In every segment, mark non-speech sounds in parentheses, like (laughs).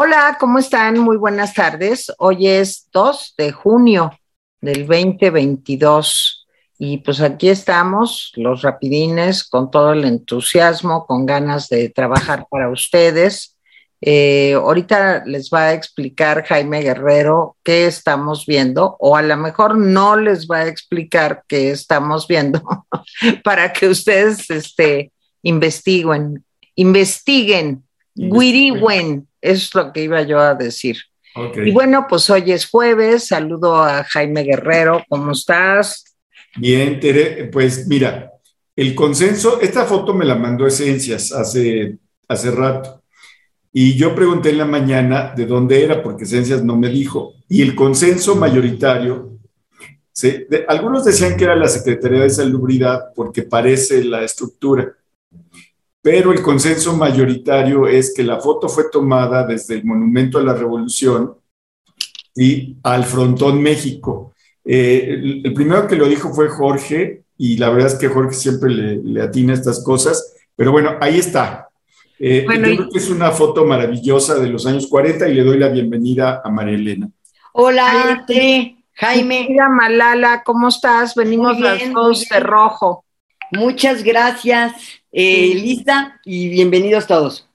Hola, ¿cómo están? Muy buenas tardes. Hoy es 2 de junio del 2022 y pues aquí estamos, los rapidines, con todo el entusiasmo, con ganas de trabajar para ustedes. Eh, ahorita les va a explicar Jaime Guerrero qué estamos viendo, o a lo mejor no les va a explicar qué estamos viendo (laughs) para que ustedes este, investiguen, investiguen, guiriwen, es lo que iba yo a decir. Y bueno, pues hoy es jueves, saludo a Jaime Guerrero, ¿cómo estás? Bien, Tere, pues mira, el consenso, esta foto me la mandó Esencias hace, hace rato. Y yo pregunté en la mañana de dónde era, porque Esencias no me dijo. Y el consenso mayoritario, algunos decían que era la Secretaría de Salubridad porque parece la estructura, pero el consenso mayoritario es que la foto fue tomada desde el Monumento a la Revolución y al Frontón México. Eh, el, primero que lo dijo fue Jorge, y la verdad es que Jorge siempre le, atina estas cosas, pero bueno, ahí está. Eh, creo que es una foto maravillosa de los años 40 y le doy la bienvenida a María Elena. Hola, Jaime. Mira, Malala, ¿cómo estás? Venimos las dos de rojo. Muchas gracias, eh, Lisa, y bienvenidos todos.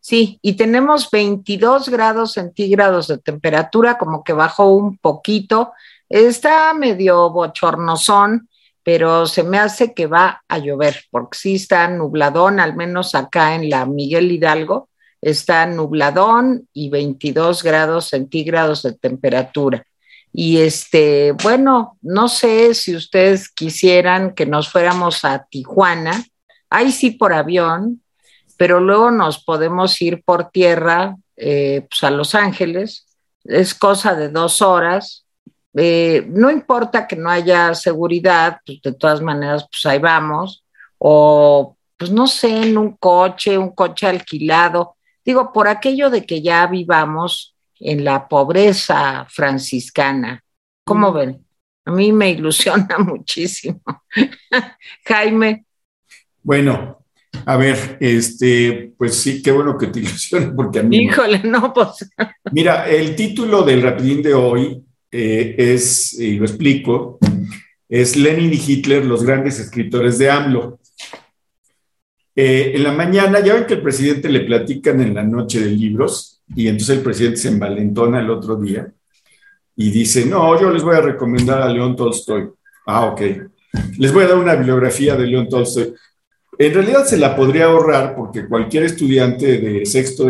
Sí, y tenemos 22 grados centígrados de temperatura, como que bajó un poquito. Está medio bochornosón, pero se me hace que va a llover, porque sí está nubladón, al menos acá en la Miguel Hidalgo, está nubladón y 22 grados centígrados de temperatura. Y este, bueno, no sé si ustedes quisieran que nos fuéramos a Tijuana, ahí sí por avión, pero luego nos podemos ir por tierra eh, pues a Los Ángeles, es cosa de dos horas. Eh, no importa que no haya seguridad, pues de todas maneras, pues ahí vamos, o pues no sé, en un coche, un coche alquilado. Digo, por aquello de que ya vivamos en la pobreza franciscana. ¿Cómo ven? A mí me ilusiona (laughs) muchísimo. Jaime. Bueno, a ver, este, pues sí, qué bueno que te (laughs) ilusiona, porque a mí. Híjole, no, pues. (laughs) Mira, el título del rapidín de hoy eh, es, y lo explico, es Lenin y Hitler, los grandes escritores de AMLO. Eh, en la mañana, ya ven que el presidente le platican en la noche de libros, y entonces el presidente se envalentona el otro día y dice, no, yo les voy a recomendar a León Tolstoy. Ah, ok. Les voy a dar una bibliografía de León Tolstoy. En realidad se la podría ahorrar porque cualquier estudiante de sexto,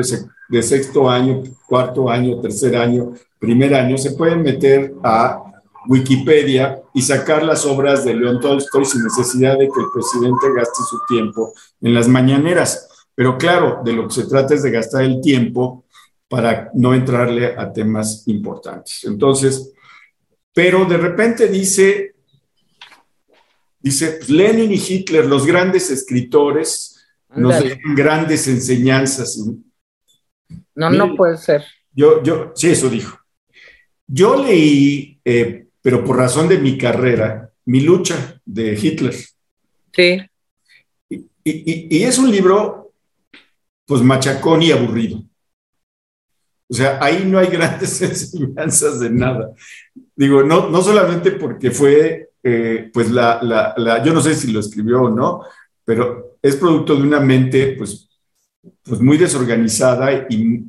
de sexto año, cuarto año, tercer año, primer año, se puede meter a Wikipedia y sacar las obras de León Tolstoy sin necesidad de que el presidente gaste su tiempo en las mañaneras. Pero claro, de lo que se trata es de gastar el tiempo para no entrarle a temas importantes. Entonces, pero de repente dice, dice, pues, Lenin y Hitler, los grandes escritores, nos dejan grandes enseñanzas. No, no puede ser. Yo, yo, sí, eso dijo. Yo leí, eh, pero por razón de mi carrera, Mi lucha de Hitler. Sí. y es un libro, pues, machacón y aburrido. O sea, ahí no hay (laughs) grandes enseñanzas de nada. Digo, no, no solamente porque fue, eh, pues la, la, yo no sé si lo escribió o no, pero es producto de una mente, pues, pues muy desorganizada y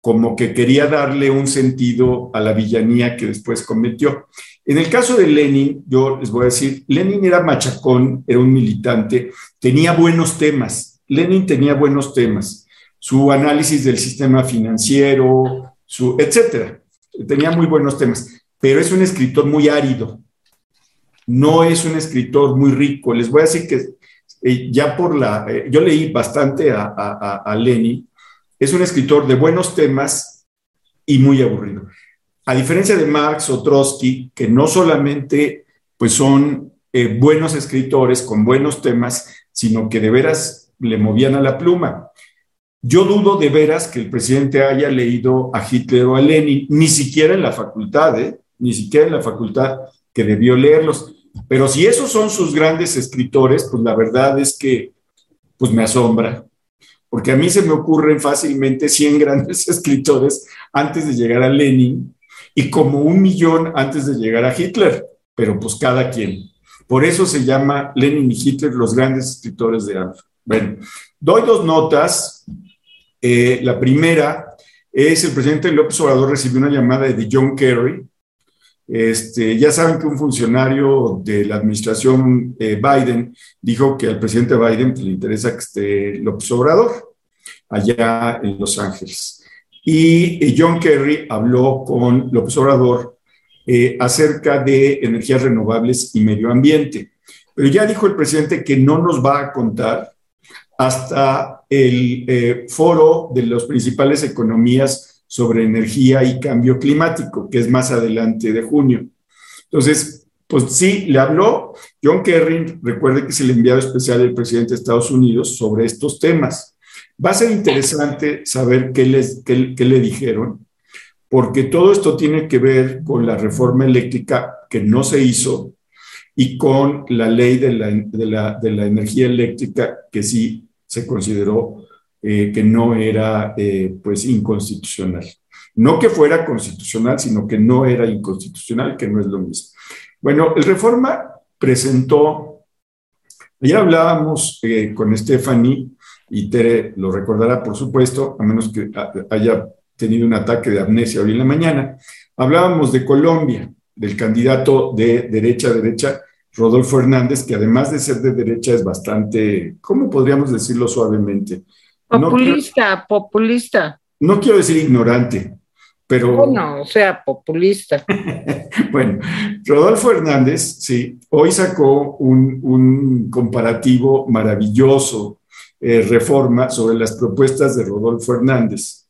como que quería darle un sentido a la villanía que después cometió. En el caso de Lenin, yo les voy a decir, Lenin era machacón, era un militante, tenía buenos temas. Lenin tenía buenos temas su análisis del sistema financiero, su, etcétera. Tenía muy buenos temas, pero es un escritor muy árido. No es un escritor muy rico. Les voy a decir que eh, ya por la, eh, yo leí bastante a, a, Lenin, es un escritor de buenos temas y muy aburrido. A diferencia de Marx o Trotsky, que no solamente pues son eh, buenos escritores con buenos temas, sino que de veras le movían a la pluma. Yo dudo de veras que el presidente haya leído a Hitler o a Lenin, ni siquiera en la facultad, ni siquiera en la facultad que debió leerlos. Pero si esos son sus grandes escritores, pues la verdad es que pues me asombra, porque a mí se me ocurren fácilmente 100 (laughs) grandes escritores antes de llegar a Lenin y como un millón antes de llegar a Hitler, pero pues cada quien. Por eso se llama Lenin y Hitler los grandes escritores de Alfa. Bueno, doy dos notas. Eh, la primera es el presidente López Obrador recibió una llamada de John Kerry. Este, ya saben que un funcionario de la administración eh, Biden dijo que al presidente Biden le interesa que esté López Obrador allá en Los Ángeles. Y eh, John Kerry habló con López Obrador eh, acerca de energías renovables y medio ambiente. Pero ya dijo el presidente que no nos va a contar hasta el eh, foro de las principales economías sobre energía y cambio climático, que es más adelante de junio. Entonces, pues sí, le habló John Kerry, recuerde que es el enviado especial del presidente de Estados Unidos sobre estos temas. Va a ser interesante saber qué, les, qué, le dijeron, porque todo esto tiene que ver con la reforma eléctrica que no se hizo y con la ley de la, de la, de la energía eléctrica que sí se consideró eh, que no era eh, pues inconstitucional. No que fuera constitucional, sino que no era inconstitucional, que no es lo mismo. Bueno, el Reforma presentó, ayer hablábamos eh, con Stephanie, y Tere lo recordará, por supuesto, a menos que haya tenido un ataque de amnesia hoy en la mañana, hablábamos de Colombia, del candidato de derecha a derecha, Rodolfo Hernández, que además de ser de derecha es bastante, ¿cómo podríamos decirlo suavemente? Populista, populista. No quiero decir ignorante, pero... Bueno, o sea, populista. (laughs) bueno, Rodolfo Hernández, sí, hoy sacó un, comparativo maravilloso, eh, reforma, sobre las propuestas de Rodolfo Hernández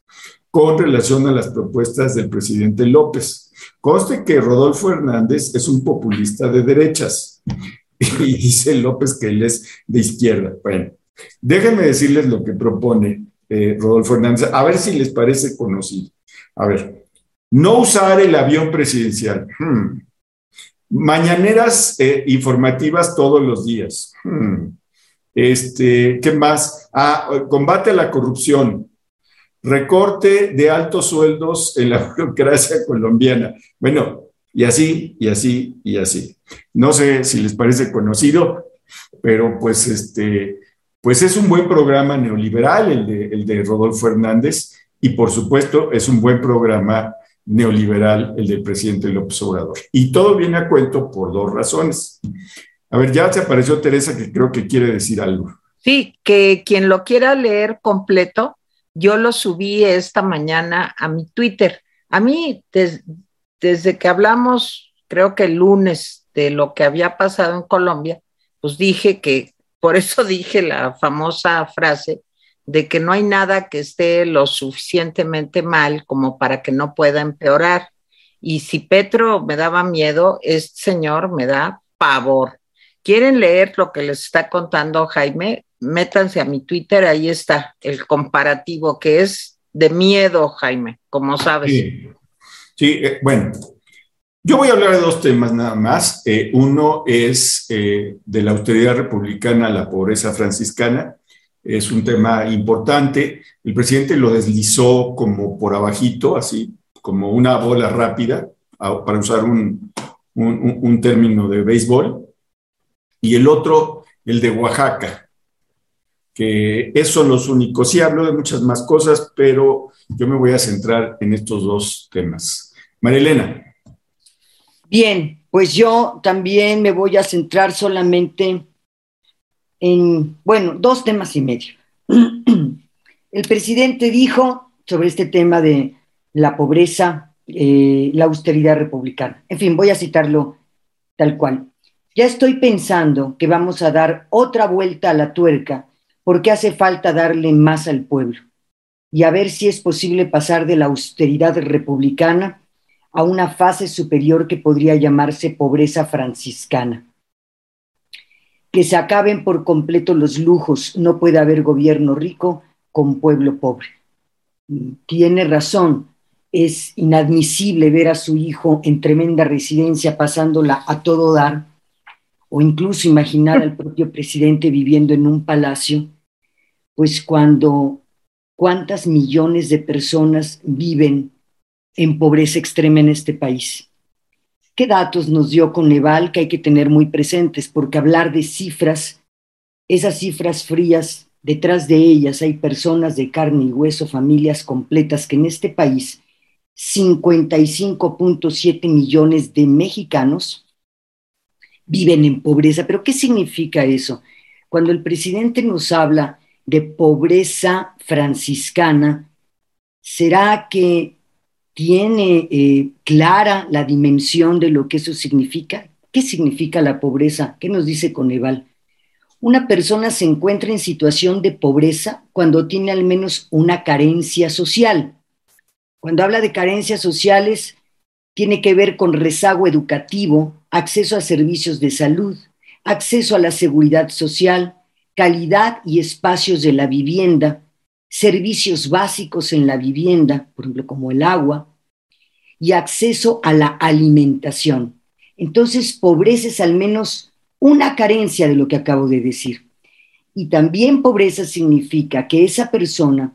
con relación a las propuestas del presidente López. Conste que Rodolfo Hernández es un populista de derechas (laughs) y dice López que él es de izquierda. Bueno, déjenme decirles lo que propone eh, Rodolfo Hernández, a ver si les parece conocido. A ver, no usar el avión presidencial. Hmm. Mañaneras eh, informativas todos los días. Hmm. Este, ¿qué más? Ah, combate a la corrupción recorte de altos sueldos en la (laughs) burocracia colombiana. Bueno, y así, y así, y así. No sé si les parece conocido, pero pues este, pues es un buen programa neoliberal el de, el de Rodolfo Hernández y por supuesto es un buen programa neoliberal el del presidente López Obrador. Y todo viene a cuento por dos razones. A ver, ya se apareció Teresa que creo que quiere decir algo. Sí, que quien lo quiera leer completo, yo lo subí esta mañana a mi Twitter. A mí, desde que hablamos, creo que el lunes, de lo que había pasado en Colombia, pues dije que, por eso (laughs) dije la famosa frase de que no hay nada que esté lo suficientemente mal como para que no pueda empeorar. Y si Petro me daba miedo, este señor me da pavor. ¿Quieren leer lo que les está contando Jaime? métanse a mi Twitter, ahí está el comparativo que es de miedo, Jaime, como sabes. Sí, eh, bueno, yo voy a hablar de dos temas nada más. Eh, uno es eh, de la austeridad republicana a la pobreza franciscana. Es un tema importante. El presidente lo deslizó como por abajito, así como una bola rápida, para usar un, un término de béisbol. Y el otro, el de Oaxaca que esos son los únicos. Sí hablo de muchas más cosas, pero yo me voy a centrar en estos dos temas. Marilena. Bien, pues yo también me voy a centrar solamente en, bueno, dos temas y medio. (clears throat) El presidente dijo sobre este tema de la pobreza, eh, la austeridad republicana. En fin, voy a citarlo tal cual. Ya estoy pensando que vamos a dar otra vuelta a la tuerca porque hace falta darle más al pueblo y a ver si es posible pasar de la austeridad republicana a una fase superior que podría llamarse pobreza franciscana. Que se acaben por completo los lujos, no puede haber gobierno rico con pueblo pobre. Tiene razón, es inadmisible ver a su hijo en tremenda residencia pasándola a todo dar o incluso imaginar al propio presidente viviendo en un palacio, pues cuando cuántas millones de personas viven en pobreza extrema en este país. ¿Qué datos nos dio Coneval que hay que tener muy presentes? Porque hablar de cifras, esas cifras frías, detrás de ellas hay personas de carne y hueso, familias completas que en este país 55.7 millones de mexicanos viven en pobreza. ¿Pero qué significa eso? Cuando el presidente nos habla de pobreza franciscana, ¿será que tiene eh, clara la dimensión de lo que eso significa? ¿Qué significa la pobreza? ¿Qué nos dice Coneval? Una persona se encuentra en situación de pobreza cuando tiene al menos una carencia social. Cuando habla de carencias sociales, tiene que ver con rezago educativo, acceso a servicios de salud, acceso a la seguridad social, calidad y espacios de la vivienda, servicios básicos en la vivienda, por ejemplo, como el agua, y acceso a la alimentación. Entonces, pobreza es al menos una carencia de lo que acabo de decir. Y también pobreza significa que esa persona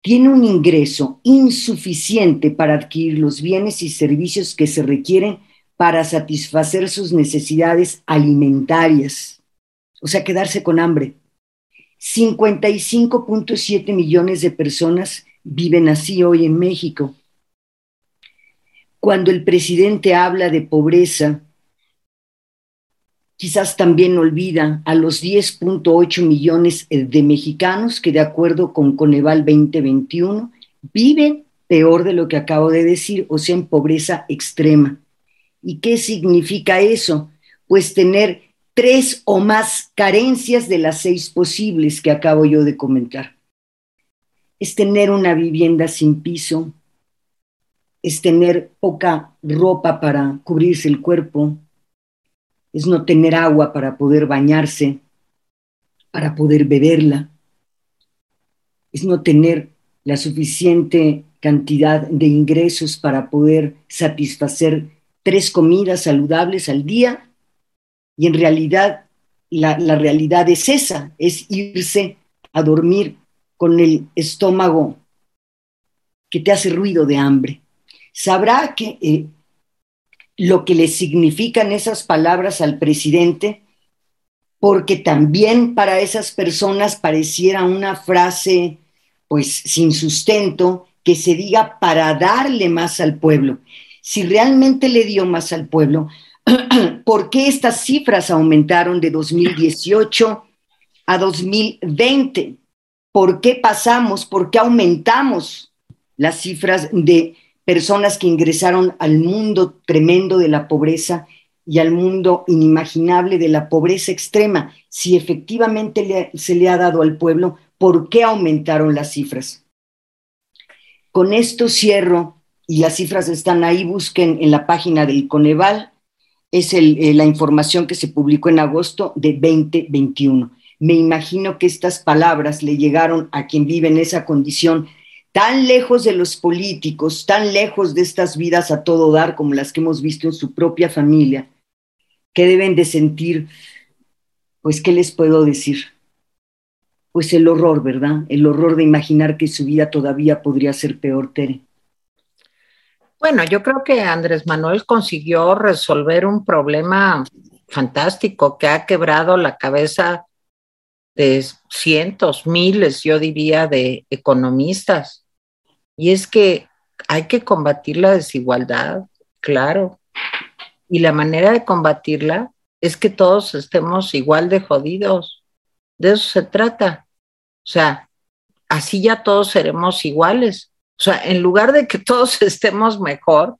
tiene un ingreso insuficiente para adquirir los bienes y servicios que se requieren para satisfacer sus necesidades alimentarias, o sea, quedarse con hambre. 55.7 millones de personas viven así hoy en México. Cuando el presidente habla de pobreza, quizás también olvida a los 10.8 millones de mexicanos que de acuerdo con Coneval 2021 viven peor de lo que acabo de decir, o sea, en pobreza extrema. ¿Y qué significa eso? Pues tener tres o más carencias de las seis posibles que acabo yo de comentar. Es tener una vivienda sin piso, es tener poca ropa para cubrirse el cuerpo, es no tener agua para poder bañarse, para poder beberla, es no tener la suficiente cantidad de ingresos para poder satisfacer tres comidas saludables al día y en realidad la, realidad es esa, es irse a dormir con el estómago que te hace ruido de hambre. Sabrá que eh, lo que le significan esas palabras al presidente, porque también para esas personas pareciera una frase pues sin sustento que se diga para darle más al pueblo. Si realmente le dio más al pueblo, (clears throat) ¿por qué estas cifras aumentaron de 2018 a 2020? ¿Por qué pasamos, por qué aumentamos las cifras de personas que ingresaron al mundo tremendo de la pobreza y al mundo inimaginable de la pobreza extrema, si efectivamente se le ha dado al pueblo, ¿por qué aumentaron las cifras? Con esto cierro, y las cifras están ahí, busquen en la página del Coneval, es eh, la información que se publicó en agosto de 2021. Me imagino que estas palabras le llegaron a quien vive en esa condición tan lejos de los políticos, tan lejos de estas vidas a todo dar como las que hemos visto en su propia familia, que deben de sentir, pues, ¿qué les puedo decir? Pues el horror, ¿verdad? El horror de imaginar que su vida todavía podría ser peor, Tere. Bueno, yo creo que Andrés Manuel consiguió resolver un problema fantástico que ha quebrado la cabeza de cientos, miles, yo diría, de economistas. Y es que hay que combatir la desigualdad, claro. Y la manera de combatirla es que todos estemos igual de jodidos. De eso se trata. O sea, así ya todos seremos iguales. O sea, en lugar de que todos (laughs) estemos mejor,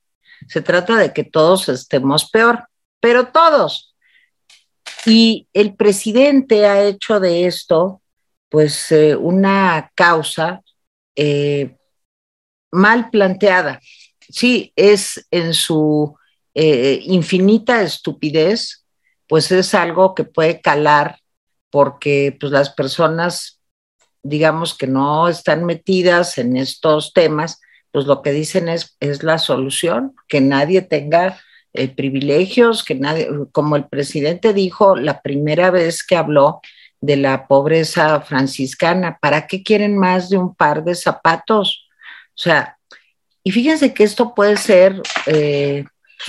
se trata de que todos estemos peor, pero todos, y el presidente ha hecho de esto, pues, eh, una causa eh, mal planteada. Sí, es en su eh, infinita estupidez, pues es algo que puede calar porque pues, las personas, digamos que no están metidas en estos temas, pues lo que dicen es, es la solución, que nadie tenga eh, privilegios, que nadie, como el presidente dijo la primera vez que habló, de la pobreza franciscana. ¿Para qué quieren más de un par de zapatos? O sea, y fíjense que esto puede ser eh,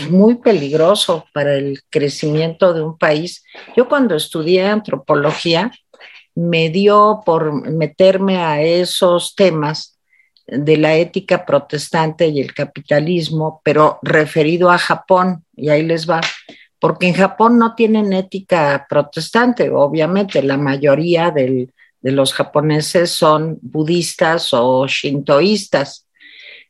muy peligroso para el crecimiento de un país. Yo cuando estudié antropología me dio por meterme a esos temas de la ética protestante y el capitalismo, pero referido a Japón, y ahí les va, porque en Japón no tienen ética protestante, obviamente la mayoría de los japoneses son budistas o shintoístas.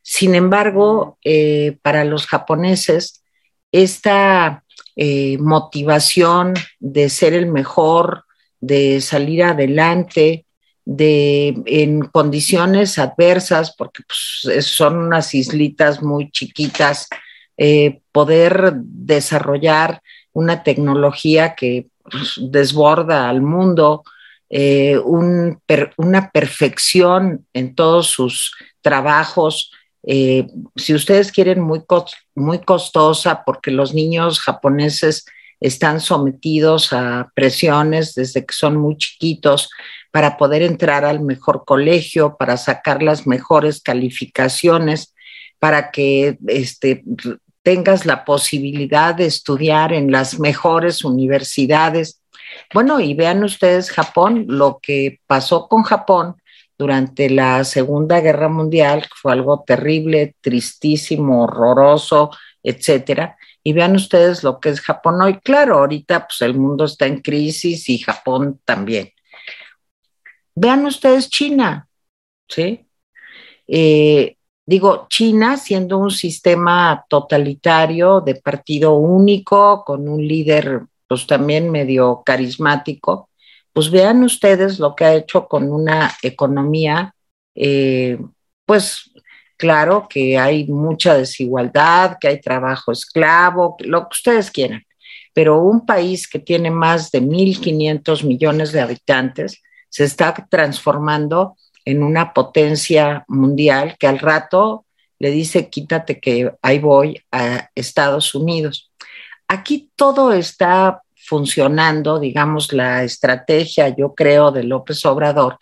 Sin embargo, eh, para los japoneses, esta eh, motivación de ser el mejor, de salir adelante, de en condiciones adversas, porque pues, son unas islitas muy chiquitas, eh, poder desarrollar una tecnología que pues, desborda al mundo, eh, una perfección en todos sus trabajos, eh, si ustedes quieren, muy, muy costosa, porque los niños japoneses están sometidos a presiones desde que son muy chiquitos para poder entrar al mejor colegio, para sacar las mejores calificaciones, para que este, tengas la posibilidad de estudiar en las mejores universidades. Bueno, y vean ustedes Japón, lo que pasó con Japón durante la Segunda Guerra Mundial, fue algo terrible, tristísimo, horroroso, etcétera. Y vean ustedes lo que es Japón hoy. Claro, ahorita pues el mundo está en crisis y Japón también. Vean ustedes China, ¿sí? Eh, digo, China siendo un sistema totalitario de partido único, con un líder pues también medio carismático, pues vean ustedes lo que ha hecho con una economía, eh, pues claro que hay mucha desigualdad, que hay trabajo esclavo, lo que ustedes quieran, pero un país que tiene más de 1.500 millones de habitantes se está transformando en una potencia mundial que al rato le dice, quítate que ahí voy a Estados Unidos. Aquí todo está funcionando, digamos, la estrategia, yo creo, de López Obrador,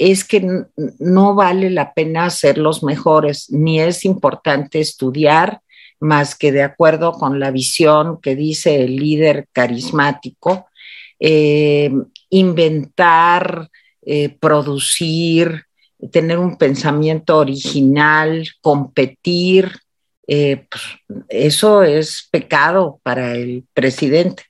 es que no vale la pena ser los mejores, ni es importante estudiar más que de acuerdo con la visión que dice el líder carismático, eh, inventar, eh, producir, tener un pensamiento original, competir, eh, pues, eso es pecado para el presidente.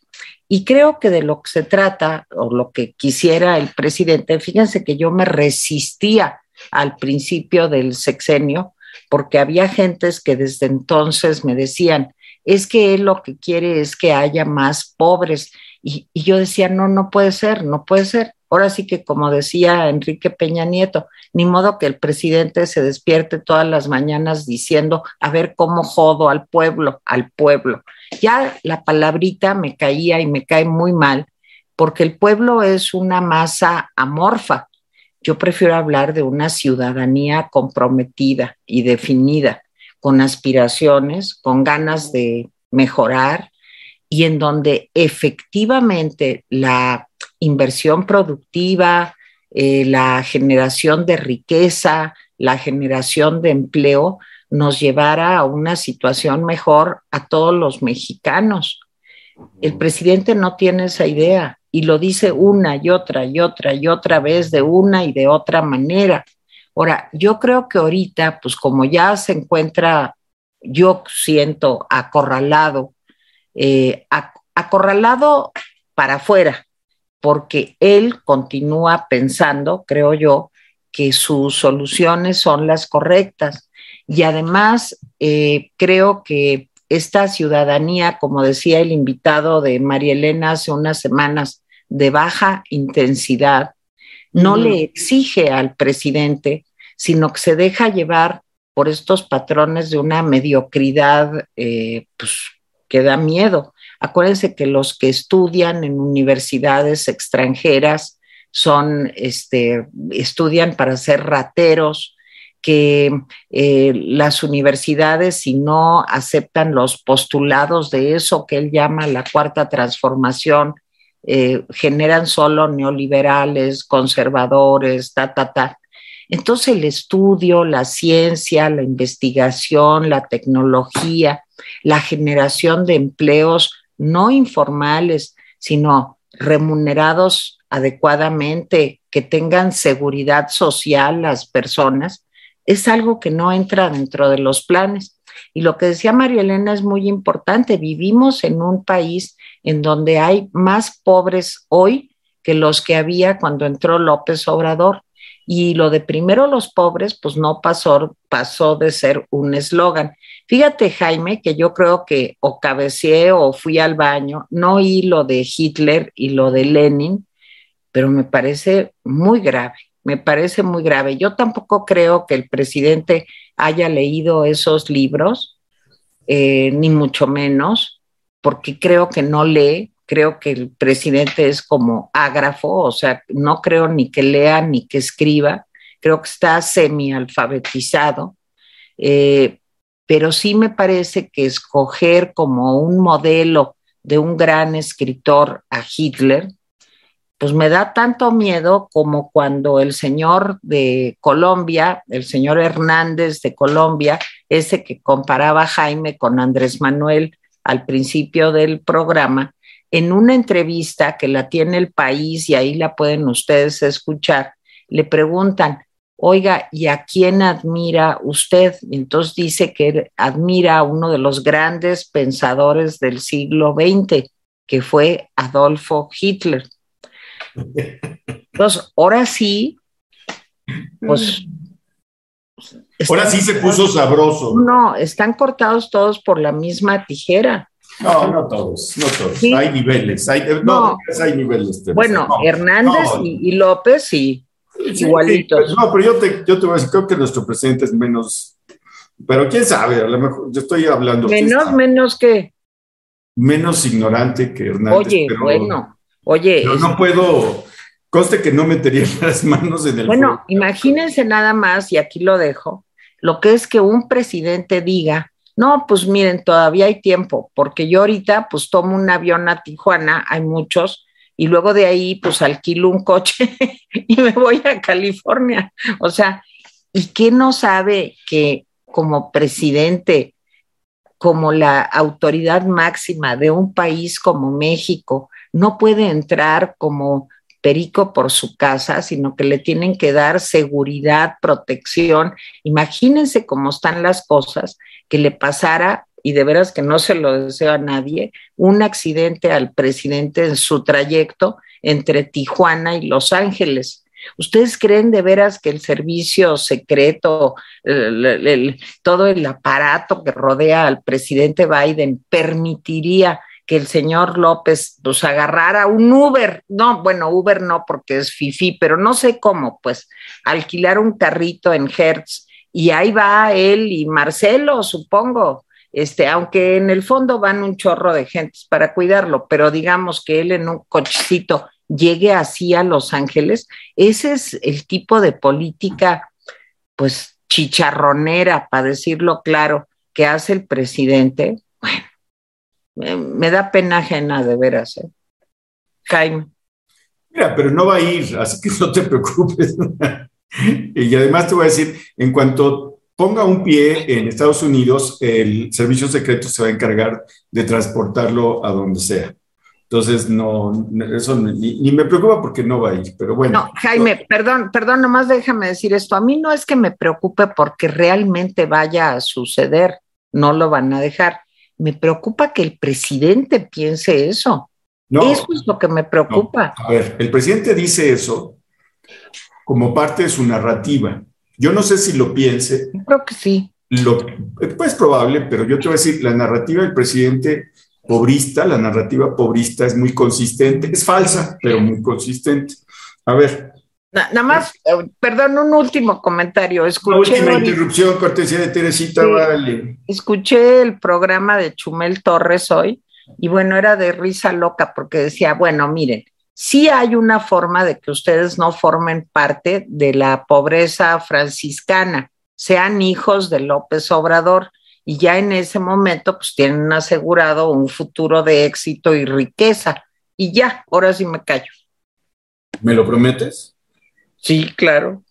Y creo que de lo que se trata, o lo que quisiera el presidente, fíjense que yo me resistía al principio del sexenio, porque había gentes que desde entonces me decían, es que él lo que quiere es que haya más pobres. Y, y, yo decía, no, no puede ser, no puede ser. Ahora sí que, como decía Enrique Peña Nieto, ni modo que el presidente se despierte todas las mañanas diciendo, a ver cómo jodo al pueblo, al pueblo. Ya la palabrita me caía y me cae muy mal, porque el pueblo es una masa amorfa. Yo prefiero hablar de una ciudadanía comprometida y definida, con aspiraciones, con ganas de mejorar y en donde efectivamente la inversión productiva, eh, la generación de riqueza, la generación de empleo, nos llevara a una situación mejor a todos los mexicanos. El presidente no tiene esa idea y lo dice una y otra y otra y otra vez de una y de otra manera. Ahora, yo creo que ahorita, pues como ya se encuentra, yo siento acorralado, eh, acorralado para afuera, porque él continúa pensando, creo yo, que sus soluciones son las correctas y además, eh, creo que esta ciudadanía, como decía el invitado de María Elena hace unas semanas, de baja intensidad, no le exige al presidente, sino que se deja llevar por estos patrones de una mediocridad eh, pues, que da miedo. Acuérdense que los que estudian en universidades extranjeras son, este, estudian para ser rateros, que eh, las universidades, si no aceptan los postulados de eso que él llama la cuarta transformación, eh, generan solo neoliberales, conservadores, ta, ta, ta. Entonces el estudio, la ciencia, la investigación, la tecnología, la generación de empleos no informales, sino remunerados adecuadamente, que tengan seguridad social las personas, es algo que no entra dentro de los planes. Y lo que decía María Elena es muy importante. Vivimos en un país en donde hay más pobres hoy que los que había cuando entró López Obrador. Y lo de primero los pobres, pues no pasó, pasó de ser un eslogan. Fíjate, Jaime, que yo creo que o cabeceé o fui al baño, no oí lo de Hitler y lo de Lenin, pero me parece muy grave, me parece muy grave. Yo tampoco creo que el presidente haya leído esos libros, eh, ni mucho menos, porque creo que no lee, creo que el presidente es como ágrafo, o sea, no creo ni que lea ni que escriba, creo que está semi-alfabetizado, eh, pero sí me parece que escoger como un modelo de un gran escritor a Hitler, pues me da tanto miedo como cuando el señor de Colombia, el señor Hernández de Colombia, ese que comparaba Jaime con Andrés Manuel al principio del programa, en una entrevista que la tiene el país y ahí la pueden ustedes escuchar, le preguntan, oiga, ¿y a quién admira usted? Y entonces dice que admira a uno de los grandes pensadores del siglo XX, que fue Adolfo Hitler. Entonces, ahora sí, pues... Ahora sí se puso sabroso. No, están cortados todos por la misma tijera. No, no todos, no todos. Hay niveles, hay, no, hay niveles. Bueno, Hernández y, López sí, igualitos. no, pero yo te, yo te voy a decir, creo que nuestro presidente es menos, pero quién sabe, a lo mejor yo estoy hablando. Menos, menos que. Menos ignorante que Hernández. Oye, bueno, oye. Pero no puedo, conste que no metería (laughs) las manos en el. Bueno, imagínense nada más, y aquí lo dejo, lo que es que un presidente diga no, pues miren, todavía hay tiempo, porque yo ahorita pues tomo un avión a Tijuana, hay muchos, y luego de ahí pues alquilo un coche (laughs) y me voy a California. O sea, ¿y qué no sabe que como presidente, como la autoridad máxima de un país como México, no puede entrar como perico por su casa, sino que le tienen que dar seguridad, protección. Imagínense cómo están las cosas que le pasara, y de veras que no se lo deseo a nadie, un accidente al presidente en su trayecto entre Tijuana y Los Ángeles. ¿Ustedes creen de veras que el servicio secreto, todo el aparato que rodea al presidente Biden permitiría que el señor López pues agarrara un Uber? No, bueno, Uber no porque es FIFI, pero no sé cómo, pues alquilar un carrito en Hertz y ahí va él y Marcelo, supongo, este, aunque en el fondo van un chorro de gentes para cuidarlo, pero digamos que él en un cochecito llegue así a Los Ángeles, ese es el tipo de política, pues chicharronera, para decirlo claro, que hace el presidente. Me, da pena ajena de veras, ¿eh? Jaime. Mira, pero no va a ir, así que (laughs) no te preocupes. y además te voy a decir, en cuanto ponga un pie en Estados Unidos, el servicio secreto se va a encargar de transportarlo a donde sea. Entonces, no, eso ni, me preocupa porque no va a ir, pero bueno. No, Jaime, perdón, perdón, nomás déjame decir esto. A mí no es que me preocupe porque realmente vaya a suceder, no lo van a dejar. Me preocupa que el presidente piense eso. eso es lo que me preocupa. A ver, el presidente dice eso como parte de su narrativa. Yo no sé si lo piense. Creo que sí. Lo, pues probable, pero yo te voy a decir, la narrativa del presidente pobrista, la narrativa pobrista es muy consistente, es falsa, pero muy consistente. A ver. Nada más, eh, perdón, un último comentario. Escuché, última interrupción, cortesía de Teresita, vale. Escuché el programa de Chumel Torres hoy y bueno, era de risa loca porque decía, bueno, miren, sí hay una forma de que ustedes no formen parte de la pobreza franciscana, sean hijos de López Obrador y ya en ese momento pues tienen asegurado un futuro de éxito y riqueza. y ya, ahora sí me callo. ¿Me lo prometes? Sí, claro.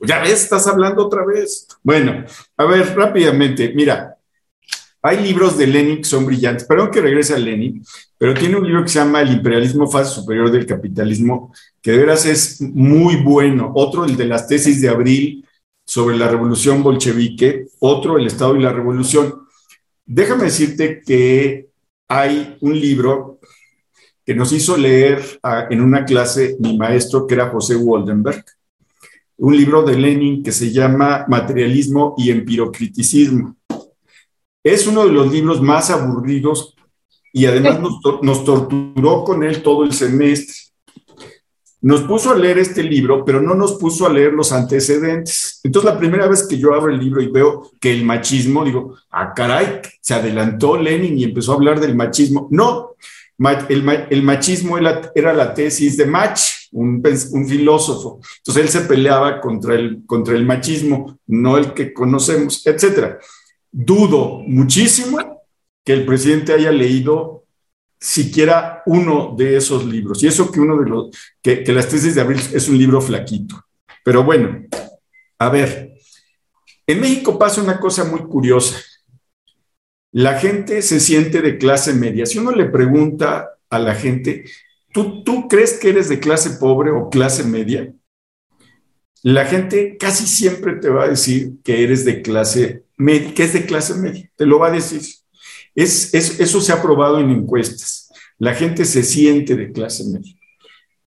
Ya ves, estás hablando otra vez. Bueno, a ver, rápidamente, mira, hay libros de Lenin que son brillantes. Perdón que regrese a Lenin, pero tiene un libro que se llama El imperialismo fase superior del capitalismo, que de veras es muy bueno. Otro, el de las tesis de abril sobre la revolución bolchevique. Otro, El Estado y la Revolución. Déjame decirte que hay un libro que nos hizo leer ah, en una clase mi maestro, que era José Waldenberg, un libro de Lenin que se llama Materialismo y Empirocriticismo. Es uno de los libros más aburridos y además nos, nos, torturó con él todo el semestre. Nos puso a leer este libro, pero no nos puso a leer los antecedentes. Entonces, la primera vez que yo abro el libro y veo que el machismo, digo, ah, caray, se adelantó Lenin y empezó a hablar del machismo. No, el, machismo era la tesis de Mach, un, filósofo. Entonces él se peleaba contra el, contra el machismo, no el que conocemos, etc. Dudo muchísimo que el presidente haya leído siquiera uno de esos libros. Y eso que uno de los, que, que las tesis de abril es un libro flaquito. Pero bueno, a ver, en México pasa una cosa muy curiosa la gente se siente de clase media. Si uno le pregunta a la gente, ¿tú, ¿tú crees que eres de clase pobre o clase media? La gente casi siempre te va a decir que eres de clase media, que es de clase media, te lo va a decir. Es, eso se ha probado en encuestas. La gente se siente de clase media.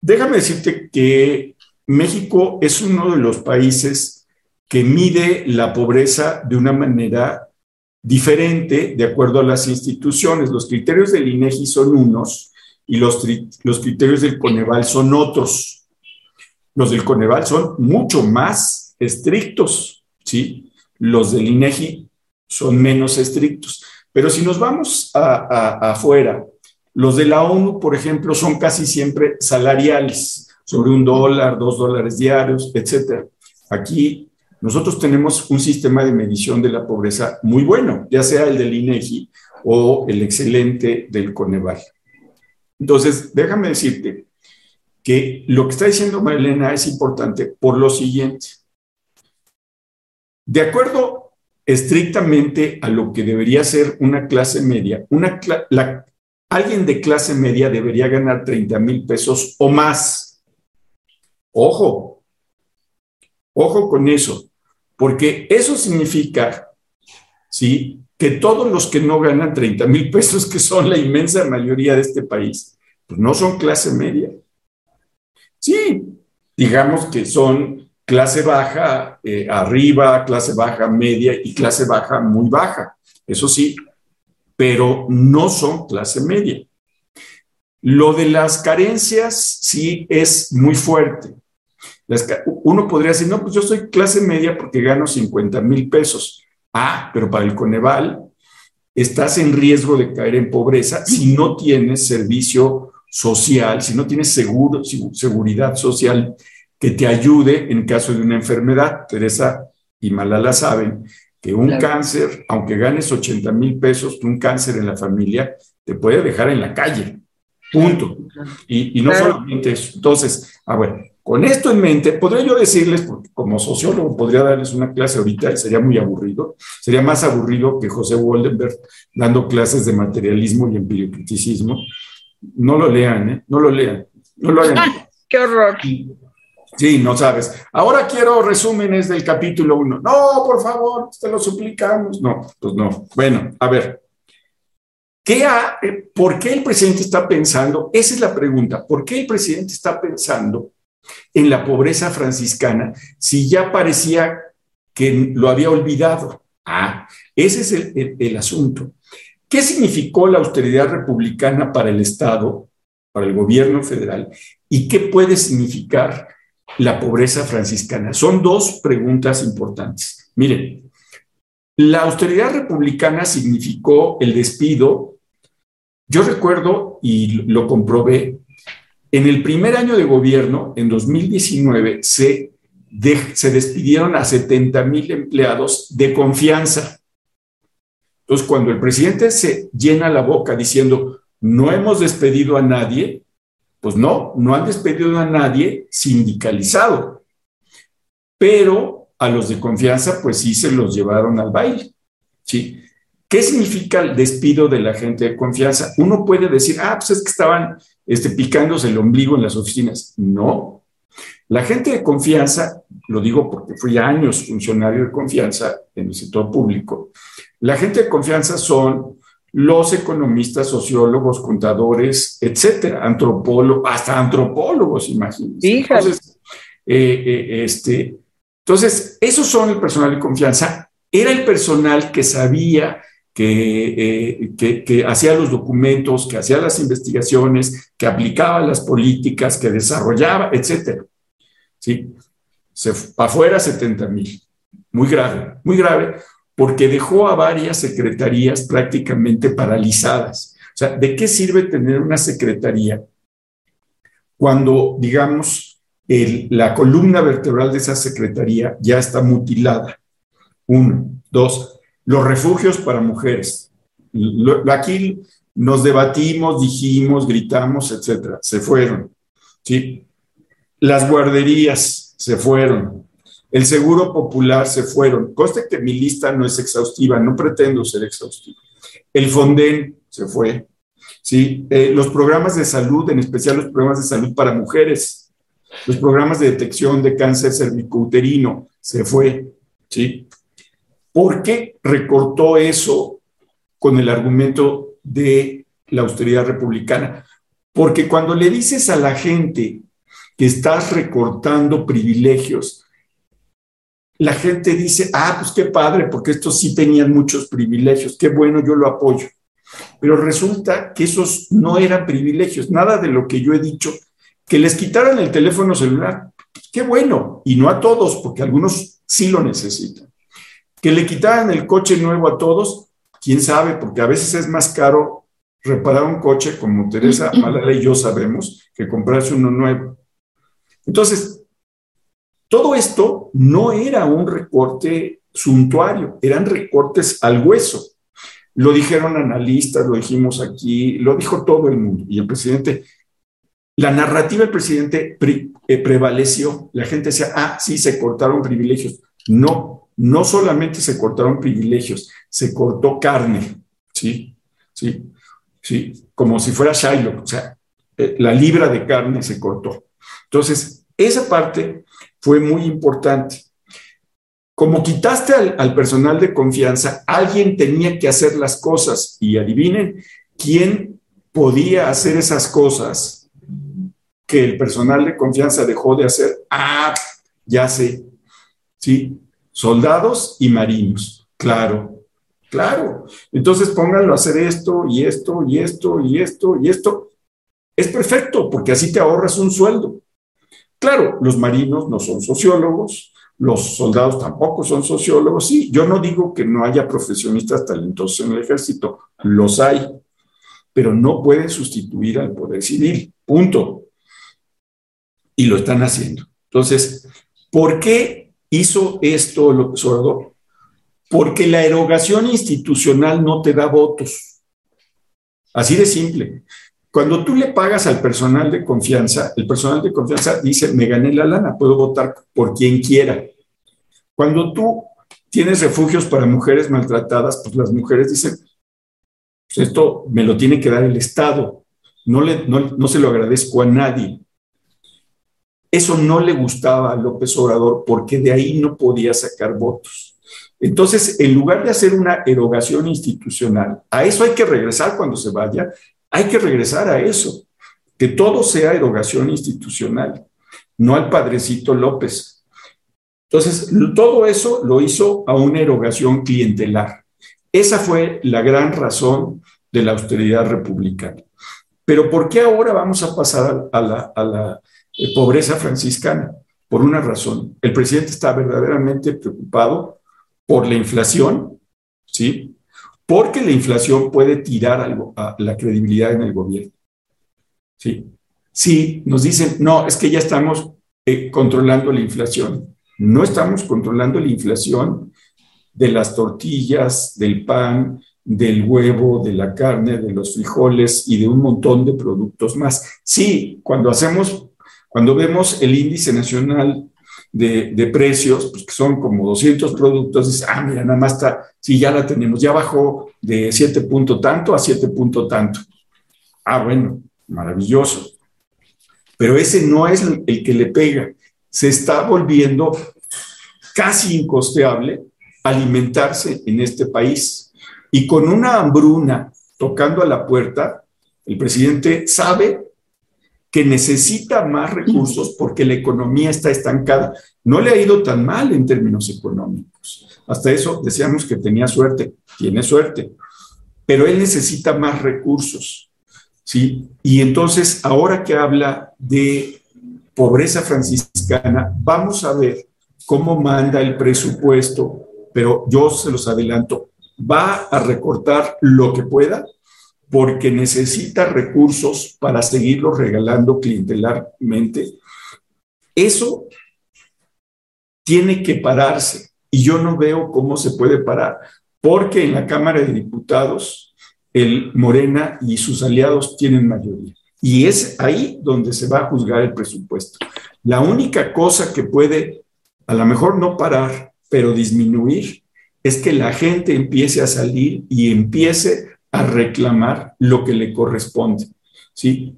Déjame decirte que México es uno de los países que mide la pobreza de una manera diferente de acuerdo a las instituciones. Los criterios del INEGI son unos y los, los criterios del Coneval son otros. Los del Coneval son mucho más estrictos, ¿sí? Los del INEGI son menos estrictos. Pero si nos vamos afuera, los de la ONU, por ejemplo, son casi siempre salariales, sobre un dólar, dos dólares diarios, etcétera. Aquí nosotros tenemos un sistema de medición de la pobreza muy bueno, ya sea el del INEGI o el excelente del Coneval. Entonces, déjame decirte que lo que está diciendo Marilena es importante por lo siguiente. De acuerdo estrictamente a lo que debería ser una clase media, alguien de clase media debería ganar 30 mil pesos o más. Ojo, ojo con eso porque eso significa, ¿sí? Que todos los que no ganan 30 mil pesos, que son la inmensa mayoría de este país, pues no son clase media. Sí, digamos que son clase baja eh, arriba, clase baja media y clase baja muy baja, eso sí, pero no son clase media. Lo de las carencias sí es muy fuerte uno podría decir, no, pues yo soy clase media porque gano 50 mil pesos. Ah, pero para el Coneval estás en riesgo de caer en pobreza si no tienes servicio social, si no tienes seguro, seguridad social que te ayude en caso de una enfermedad. Teresa y Malala saben que un cáncer, aunque ganes 80 mil pesos, un cáncer en la familia te puede dejar en la calle. Punto. Y, no solamente eso. Entonces, a ver, con esto en mente, podría yo decirles, porque como sociólogo podría darles una clase ahorita y sería muy aburrido, sería más aburrido que José Waldenberg dando clases de materialismo y empiricismo. No lo lean, ¿eh? No lo lean. No lo hagan. ¡Qué horror! Sí, no sabes. Ahora quiero resúmenes del capítulo 1. No, por favor, te lo suplicamos. No, pues no. Bueno, a ver. ¿Qué ha, eh, ¿Por qué el presidente está pensando? Esa es la pregunta. ¿Por qué el presidente está pensando en la pobreza franciscana si ya parecía que lo había olvidado? Ah, ese es el, asunto. ¿Qué significó la austeridad republicana para el Estado, para el gobierno federal? ¿Y qué puede significar la pobreza franciscana? Son dos preguntas importantes. Miren, la austeridad republicana significó el despido. Yo recuerdo y lo comprobé en el primer año de gobierno, en 2019, se, despidieron a 70 mil empleados de confianza. Entonces, cuando el presidente se llena la boca diciendo, no hemos despedido a nadie, Pues no, no han despedido a nadie sindicalizado, pero a los de confianza, pues sí se los llevaron al baile. ¿Qué significa el despido de la gente de confianza? Uno puede decir, ah, pues es que estaban este, picándose el ombligo en las oficinas. No. La gente de confianza, lo digo porque fui años funcionario de confianza en el sector público, la gente de confianza son los economistas, sociólogos, contadores, etcétera, antropólogos, hasta antropólogos, imagínense. Entonces, eh, eh, este, entonces, esos son el personal de confianza. Era el personal que sabía que, eh, que, hacía los documentos, que hacía las investigaciones, que aplicaba las políticas, que desarrollaba, etcétera. ¿Sí? Se, afuera 70 mil. Muy grave, muy grave, porque dejó a varias secretarías prácticamente paralizadas. O sea, ¿de qué sirve tener una secretaría cuando, digamos, la columna vertebral de esa secretaría ya está mutilada? Uno. Dos, los refugios para mujeres. Aquí nos debatimos, dijimos, gritamos, etcétera. Se fueron. ¿sí? Las guarderías se fueron. El seguro popular se fueron. Conste que mi lista no es exhaustiva, no pretendo ser exhaustiva. El Fonden se fue. ¿sí? Eh, los programas de salud, en especial los programas de salud para mujeres, los programas de detección de cáncer cervicouterino, se fue. ¿sí? ¿Por qué recortó eso con el argumento de la austeridad republicana? Porque cuando le dices a la gente que estás recortando privilegios, la gente dice, ah, pues qué padre, porque estos sí tenían muchos privilegios, qué bueno, yo lo apoyo. Pero resulta que esos no eran privilegios, nada de lo que yo he dicho, que les quitaran el teléfono celular, qué bueno, y no a todos, porque algunos sí lo necesitan. Que le quitaran el coche nuevo a todos, quién sabe, porque a veces es más caro reparar un coche, como Teresa (clears throat) Malala y yo sabemos, que comprarse uno nuevo. Entonces, todo esto no era un recorte suntuario, eran recortes al hueso. Lo dijeron analistas, lo dijimos aquí, lo dijo todo el mundo. Y el presidente, la narrativa del presidente eh, prevaleció. La gente decía, ah, sí, se cortaron privilegios. No, no solamente se cortaron privilegios, se cortó carne. Sí, sí, sí, como si fuera Shiloh. O sea, eh, la libra de carne se cortó. Entonces, esa parte fue muy importante. Como quitaste al, personal de confianza, alguien tenía que hacer las cosas y adivinen quién podía hacer esas cosas que el personal de confianza dejó de hacer. Ah, ya sé, ¿sí? Soldados y marinos, claro, claro. Entonces pónganlo a hacer esto y esto y esto y esto y esto. Es perfecto porque así te ahorras un sueldo. Claro, los marinos no son sociólogos, los soldados tampoco son sociólogos. Sí, yo no digo que no haya profesionistas talentosos en el ejército, los hay, pero no pueden sustituir al poder civil, punto. Y lo están haciendo. Entonces, ¿por qué hizo esto López Obrador? Porque la erogación institucional no te da votos. Así de simple. Cuando tú le pagas al personal de confianza, el personal de confianza dice, me gané la lana, puedo votar por quien quiera. Cuando tú tienes refugios para mujeres maltratadas, pues las mujeres dicen, pues esto me lo tiene que dar el Estado, no, le, no, se lo agradezco a nadie. Eso no le gustaba a López Obrador porque de ahí no podía sacar votos. Entonces, en lugar de hacer una erogación institucional, a eso hay que regresar cuando se vaya hay que regresar a eso, que todo sea erogación institucional, no al padrecito López. Entonces, todo eso lo hizo a una erogación clientelar. Esa fue la gran razón de la austeridad republicana. Pero ¿por qué ahora vamos a pasar a la, pobreza franciscana? Por una razón. El presidente está verdaderamente preocupado por la inflación, ¿sí? porque la inflación puede tirar algo, a la credibilidad en el gobierno. ¿Sí? Si nos dicen, no, es que ya estamos eh, controlando la inflación. No estamos controlando la inflación de las tortillas, del pan, del huevo, de la carne, de los frijoles y de un montón de productos más. Sí, cuando hacemos, cuando vemos el índice nacional de, precios, pues que son como 200 productos, dice, ah, mira, nada más está, sí, ya la tenemos, ya bajó de 7 punto tanto a 7 punto tanto. Ah, bueno, maravilloso. Pero ese no es el que le pega. Se está volviendo casi incosteable alimentarse en este país. Y con una hambruna tocando a la puerta, el presidente sabe que necesita más recursos porque la economía está estancada. No le ha ido tan mal en términos económicos. Hasta eso decíamos que tenía suerte, tiene suerte, pero él necesita más recursos. ¿sí? Y entonces, ahora que habla de pobreza franciscana, vamos a ver cómo manda el presupuesto, pero yo se los adelanto, va a recortar lo que pueda porque necesita recursos para seguirlo regalando clientelarmente. Eso tiene que pararse y yo no veo cómo se puede parar, porque en la Cámara de Diputados el Morena y sus aliados tienen mayoría. Y es ahí donde se va a juzgar el presupuesto. La única cosa que puede a lo mejor no parar, pero disminuir, es que la gente empiece a salir y empiece a reclamar lo que le corresponde. ¿sí?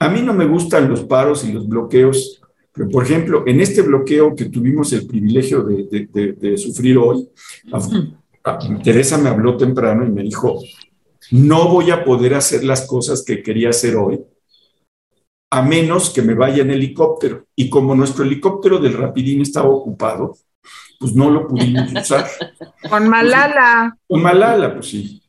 A mí no me gustan los paros y los bloqueos, pero por ejemplo, en este bloqueo que tuvimos el privilegio de, sufrir hoy, Teresa me habló temprano y me dijo, no voy a poder hacer las cosas que quería hacer hoy a menos que me vaya en helicóptero. Y como nuestro helicóptero del Rapidín estaba ocupado, pues no lo pudimos usar. (laughs) Con Malala. Con Malala, pues sí.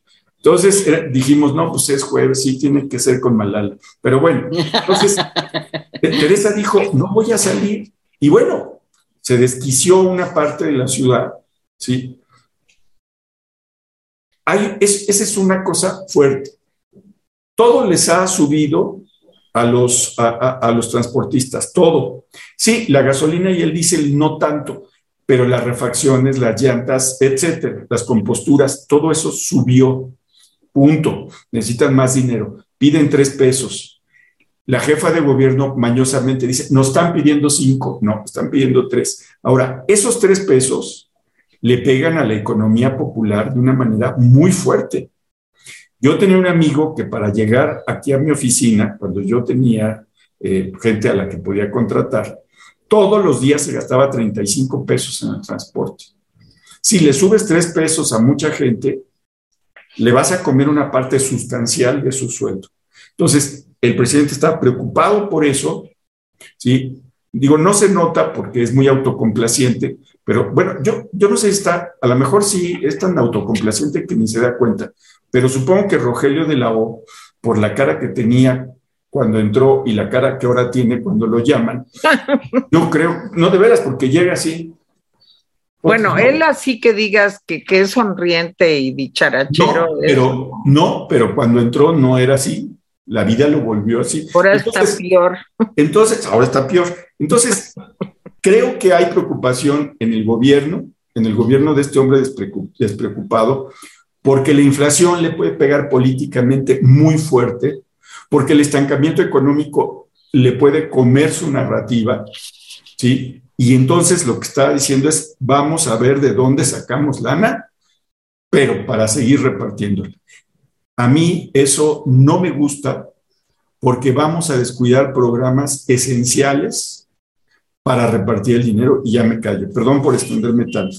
Entonces eh, dijimos, no, pues es jueves, sí, tiene que ser con Malala. Pero bueno, entonces (laughs) Teresa dijo, no voy a salir. Y bueno, se desquició una parte de la ciudad, ¿sí? Hay, esa es una cosa fuerte. Todo les ha subido a los, a, los transportistas, todo. Sí, la gasolina y el diésel no tanto, pero las refacciones, las llantas, etcétera, las composturas, todo eso subió. Punto. Necesitan más dinero. Piden tres pesos. La jefa de gobierno mañosamente dice, nos están pidiendo cinco, no, están pidiendo tres. Ahora, esos tres pesos le pegan a la economía popular de una manera muy fuerte. Yo tenía un amigo que para llegar aquí a mi oficina, cuando yo tenía eh, gente a la que podía contratar, todos los días se gastaba 35 pesos en el transporte. Si le subes 3 pesos a mucha gente, le vas a comer una parte sustancial de su sueldo. Entonces, el presidente está preocupado por eso, ¿sí? Digo, no se nota porque es muy autocomplaciente, pero bueno, yo, yo no sé si está, a lo mejor sí es tan autocomplaciente que ni se da cuenta, pero supongo que Rogelio de la O, por la cara que tenía cuando entró y la cara que ahora tiene cuando lo llaman, (laughs) yo creo, no de veras, porque llega así. Bueno, él así que digas que, que, es sonriente y dicharachero. No, pero, no, pero cuando entró no era así. La vida lo volvió así. Ahora está peor. Entonces, ahora está peor. Entonces, creo que hay preocupación en el gobierno, en el gobierno de este hombre despreocupado, porque la inflación le puede pegar políticamente muy fuerte, porque el estancamiento económico le puede comer su narrativa, ¿sí? Y entonces lo que está diciendo es, vamos a ver de dónde sacamos lana, pero para seguir repartiéndola. A mí eso no me gusta porque vamos a descuidar programas esenciales para repartir el dinero y ya me callo. Perdón por extenderme tanto.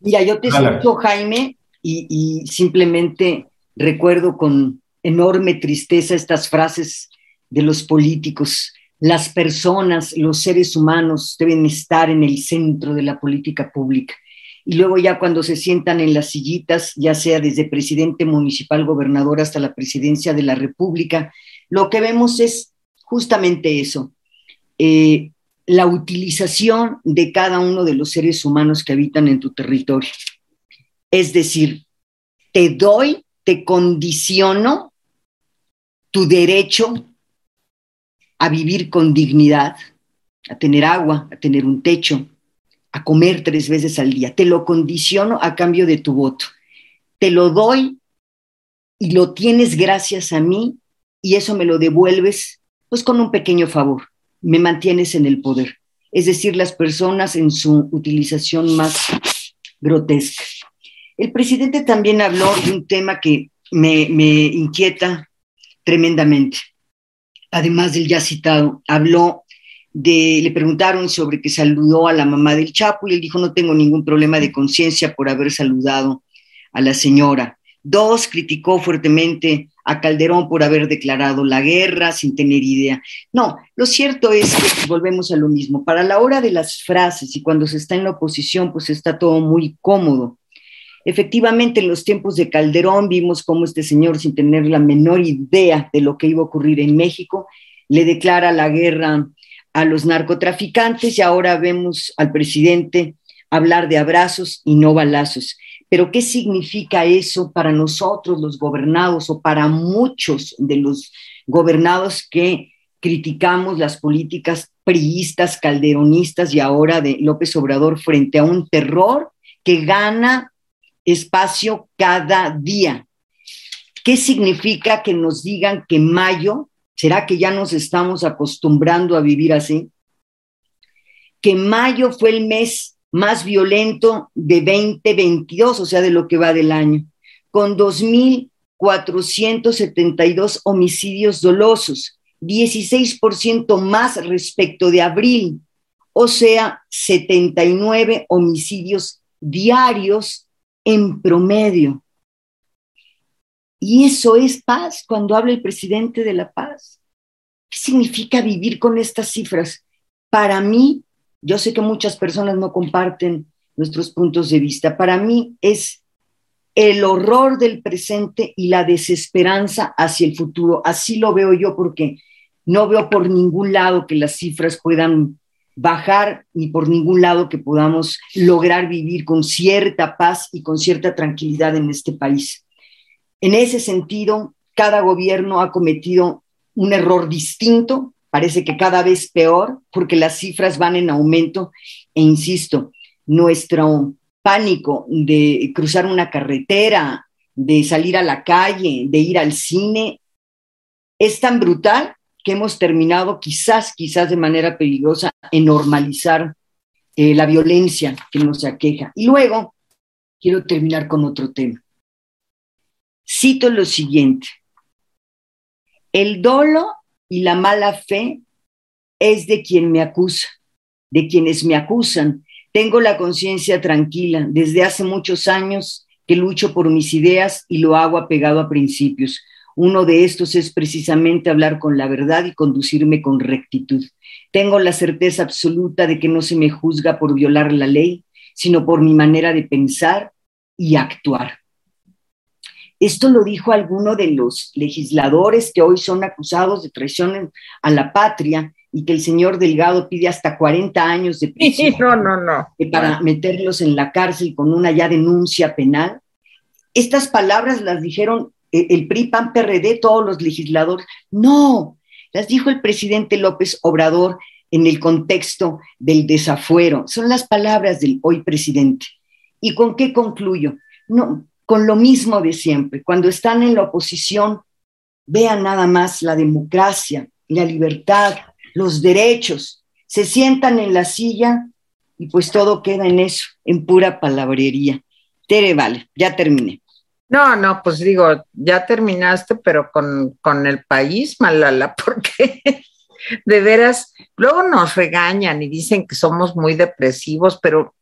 Mira, yo te escucho, Jaime, y, simplemente recuerdo con enorme tristeza estas frases de los políticos. Las personas, los seres humanos deben estar en el centro de la política pública. Y luego ya cuando se sientan en las sillitas, ya sea desde presidente municipal, gobernador hasta la presidencia de la República, lo que vemos es justamente eso. Eh, la utilización de cada uno de los seres humanos que habitan en tu territorio. Es decir, te doy, te condiciono tu derecho a vivir con dignidad, a tener agua, a tener un techo, a comer tres veces al día. Te lo condiciono a cambio de tu voto. te lo doy y lo tienes gracias a mí y eso me lo devuelves pues con un pequeño favor, me mantienes en el poder. Es decir, las personas en su utilización más grotesca. El presidente también habló de un tema que me, me inquieta tremendamente. Además del ya citado, habló de, le preguntaron sobre que saludó a la mamá del Chapo y él dijo, no tengo ningún problema de conciencia por haber saludado a la señora. Dos, criticó fuertemente a Calderón por haber declarado la guerra sin tener idea. No, lo cierto es que volvemos a lo mismo. Para la hora de las frases y cuando se está en la oposición, pues está todo muy cómodo. Efectivamente, en los tiempos de Calderón vimos cómo este señor, sin tener la menor idea de lo que iba a ocurrir en México, le declara la guerra a los narcotraficantes y ahora vemos al presidente hablar de abrazos y no balazos. Pero ¿qué significa eso para nosotros los gobernados o para muchos de los gobernados que criticamos las políticas priistas, calderonistas y ahora de López Obrador frente a un terror que gana espacio cada día? ¿Qué significa que nos digan que mayo, será que ya nos estamos acostumbrando a vivir así? Que mayo fue el mes más violento de 2022, o sea, de lo que va del año, con 2.472 homicidios dolosos, 16% más respecto de abril, o sea, 79 homicidios diarios en promedio. Y eso es paz cuando habla el presidente de la paz. ¿Qué significa vivir con estas cifras? Para mí, yo sé que muchas personas no comparten nuestros puntos de vista. Para mí es el horror del presente y la desesperanza hacia el futuro. Así lo veo yo porque no veo por ningún lado que las cifras puedan bajar ni por ningún lado que podamos lograr vivir con cierta paz y con cierta tranquilidad en este país. En ese sentido, cada gobierno ha cometido un error distinto, parece que cada vez peor porque las cifras van en aumento e insisto, nuestro pánico de cruzar una carretera, de salir a la calle, de ir al cine, es tan brutal que hemos terminado quizás, quizás de manera peligrosa en normalizar eh, la violencia que nos aqueja. Y luego, quiero terminar con otro tema. Cito lo siguiente. El dolo y la mala fe es de quien me acusa, de quienes me acusan. Tengo la conciencia tranquila desde hace muchos años que lucho por mis ideas y lo hago apegado a principios. Uno de estos es precisamente hablar con la verdad y conducirme con rectitud. Tengo la certeza absoluta de que no se me juzga por violar la ley, sino por mi manera de pensar y actuar. Esto lo dijo alguno de los legisladores que hoy son acusados de traición a la patria y que el señor Delgado pide hasta 40 años de prisión no, no, no. para meterlos en la cárcel con una ya denuncia penal. Estas palabras las dijeron el PRI, PAN, PRD, todos los legisladores. No, las dijo el presidente López Obrador en el contexto del desafuero. Son las palabras del hoy presidente. ¿Y con qué concluyo? No, con lo mismo de siempre. Cuando están en la oposición, vean nada más la democracia, la libertad, los derechos, se sientan en la silla y pues todo queda en eso, en pura palabrería. Tere, vale, ya terminé. No, no, pues digo, ya terminaste, pero con, con el país, Malala, (laughs) porque de veras, luego nos regañan y dicen que somos muy depresivos, pero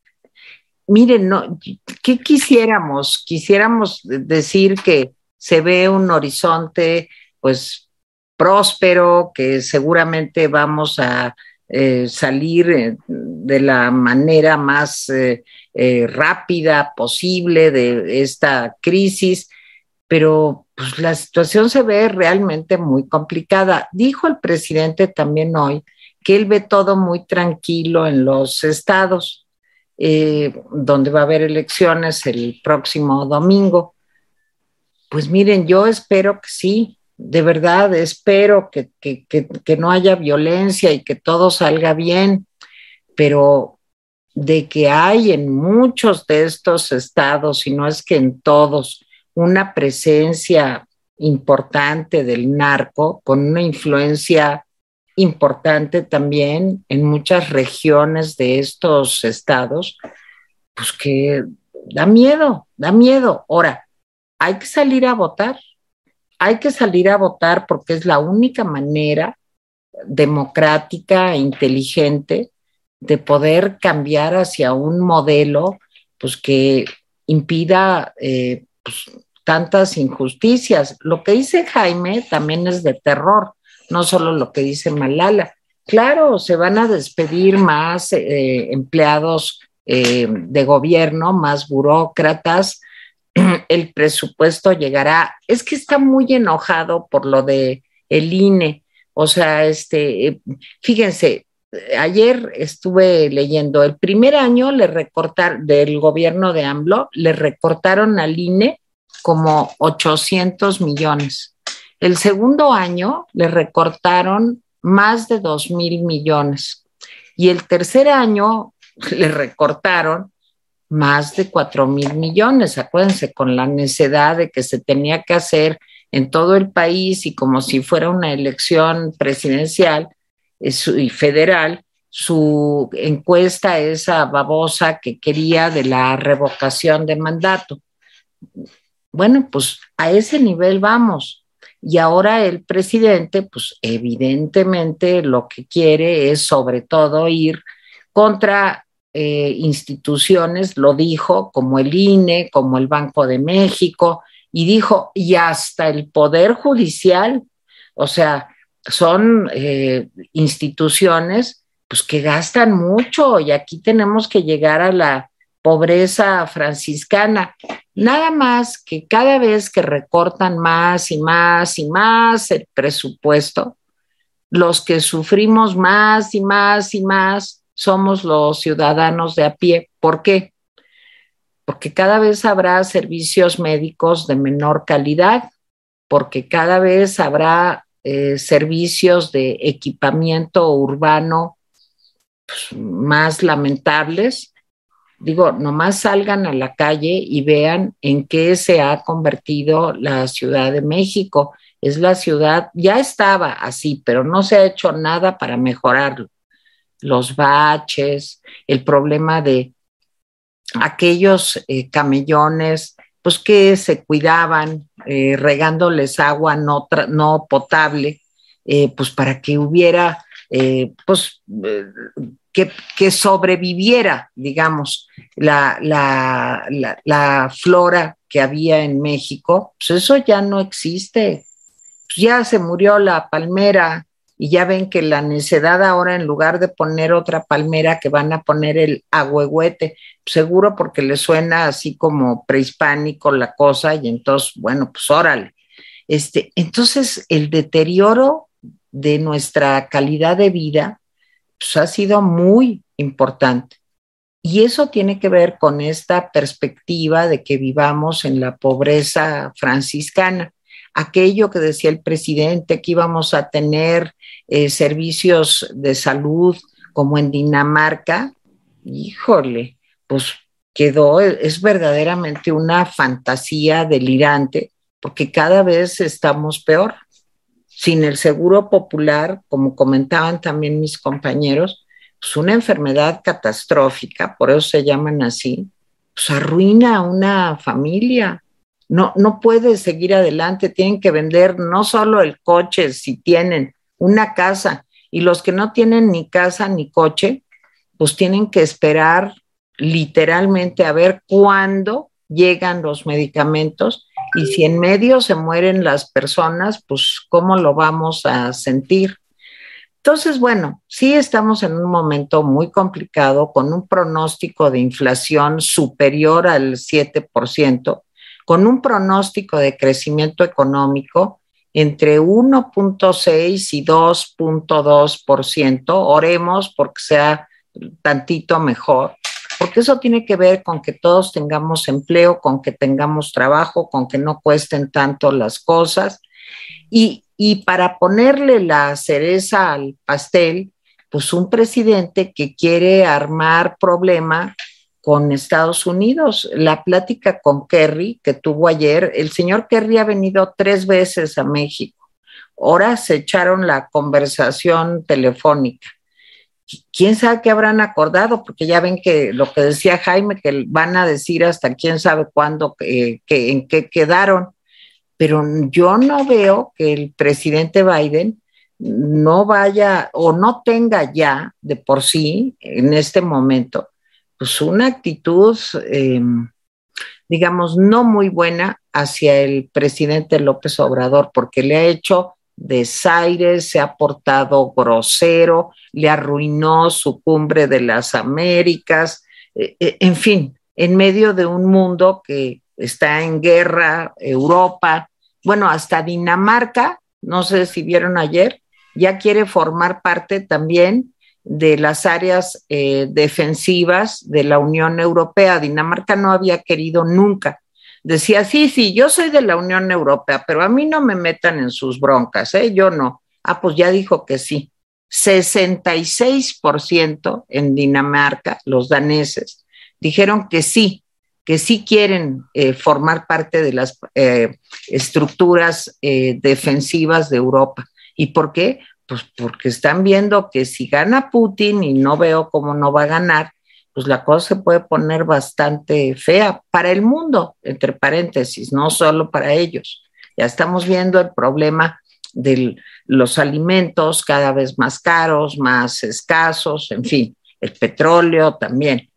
miren, no, ¿qué quisiéramos? Quisiéramos decir que se ve un horizonte, pues, próspero, que seguramente vamos a eh, salir eh, de la manera más eh, rápida posible de esta crisis, pero pues, la situación se ve realmente muy complicada. Dijo el presidente también hoy que él ve todo muy tranquilo en los estados eh, donde va a haber elecciones el próximo domingo. Pues miren, yo espero que sí, de verdad espero que, que, no haya violencia y que todo salga bien, pero de que hay en muchos de estos estados, y no es que en todos, una presencia importante del narco, con una influencia importante también en muchas regiones de estos estados, pues que da miedo, da miedo. Ahora, hay que salir a votar, hay que salir a votar porque es la única manera democrática e inteligente de poder cambiar hacia un modelo pues que impida eh, pues, tantas injusticias. Lo que dice Jaime también es de terror, no solo lo que dice Malala. Claro, se van a despedir más eh, empleados eh, de gobierno, más burócratas, (clears throat) el presupuesto llegará. Es que está muy enojado por lo de el INE. O sea, este, fíjense, ayer estuve leyendo, el primer año le recortaron, del gobierno de AMLO, le recortaron al INE como 800 millones. El segundo año le recortaron más de 2 mil millones. Y el tercer año le recortaron más de 4 mil millones. Acuérdense, con la necesidad de que se tenía que hacer en todo el país y como si fuera una elección presidencial y federal, su encuesta esa babosa que quería de la revocación de mandato. Bueno, pues a ese nivel vamos. Y ahora el presidente, pues evidentemente lo que quiere es sobre todo ir contra eh, instituciones, lo dijo, como el INE, como el Banco de México, y dijo, y hasta el Poder Judicial, o sea, son eh, instituciones pues que gastan mucho y aquí tenemos que llegar a la pobreza franciscana. Nada más que cada vez que recortan más y más y más el presupuesto, los que sufrimos más y más y más somos los ciudadanos de a pie. ¿Por qué? Porque cada vez habrá servicios médicos de menor calidad, porque cada vez habrá eh, servicios de equipamiento urbano pues, más lamentables. Digo, nomás salgan a la calle y vean en qué se ha convertido la Ciudad de México. Es la ciudad, ya estaba así, pero no se ha hecho nada para mejorarlo. Los baches, el problema de aquellos eh, camellones, pues que se cuidaban eh, regándoles agua no, potable, eh, pues para que hubiera, pues que, sobreviviera, digamos, la, flora que había en México, pues eso ya no existe. Pues ya se murió la palmera, y ya ven que la necedad ahora en lugar de poner otra palmera que van a poner el agüehuete, seguro porque le suena así como prehispánico la cosa y entonces, bueno, pues órale. Este, entonces el deterioro de nuestra calidad de vida pues, ha sido muy importante. Y eso tiene que ver con esta perspectiva de que vivamos en la pobreza franciscana aquello que decía el presidente, que íbamos a tener eh, servicios de salud como en Dinamarca, híjole, pues quedó, es verdaderamente una fantasía delirante, porque cada vez estamos peor. Sin el seguro popular, como comentaban también mis compañeros, pues una enfermedad catastrófica, por eso se llaman así, pues arruina a una familia, no, no puede seguir adelante, tienen que vender no solo el coche, si tienen una casa, y los que no tienen ni casa ni coche, pues tienen que esperar literalmente a ver cuándo llegan los medicamentos y si en medio se mueren las personas, pues cómo lo vamos a sentir. Entonces, bueno, sí estamos en un momento muy complicado con un pronóstico de inflación superior al 7%, con un pronóstico de crecimiento económico entre 1.6 y 2.2%. Oremos porque sea tantito mejor, porque eso tiene que ver con que todos tengamos empleo, con que tengamos trabajo, con que no cuesten tanto las cosas. Y, y para ponerle la cereza al pastel, pues un presidente que quiere armar problema con Estados Unidos. La plática con Kerry que tuvo ayer, el señor Kerry ha venido tres veces a México. Ahora se echaron la conversación telefónica. ¿Quién sabe qué habrán acordado? Porque ya ven que lo que decía Jaime, que van a decir hasta quién sabe cuándo, que, en qué quedaron. Pero yo no veo que el presidente Biden no vaya o no tenga ya de por sí en este momento pues una actitud, em, digamos, no muy buena hacia el presidente López Obrador, porque le ha hecho desaires, se ha portado grosero, le arruinó su cumbre de las Américas, e, e, en fin, en medio de un mundo que está en guerra, Europa, bueno, hasta Dinamarca, no sé si vieron ayer, ya quiere formar parte también de las áreas eh, defensivas de la Unión Europea. Dinamarca no había querido nunca. Decía, sí, sí, yo soy de la Unión Europea, pero a mí no me metan en sus broncas, ¿eh? Yo no. Ah, pues ya dijo que sí. 66% en Dinamarca, los daneses, dijeron que sí, que sí quieren eh, formar parte de las eh, estructuras defensivas de Europa. ¿Y por qué? Pues porque están viendo que si gana Putin y no veo cómo no va a ganar, pues la cosa se puede poner bastante fea para el mundo, entre paréntesis, no solo para ellos. Ya estamos viendo el problema de los alimentos cada vez más caros, más escasos, en fin, el petróleo también.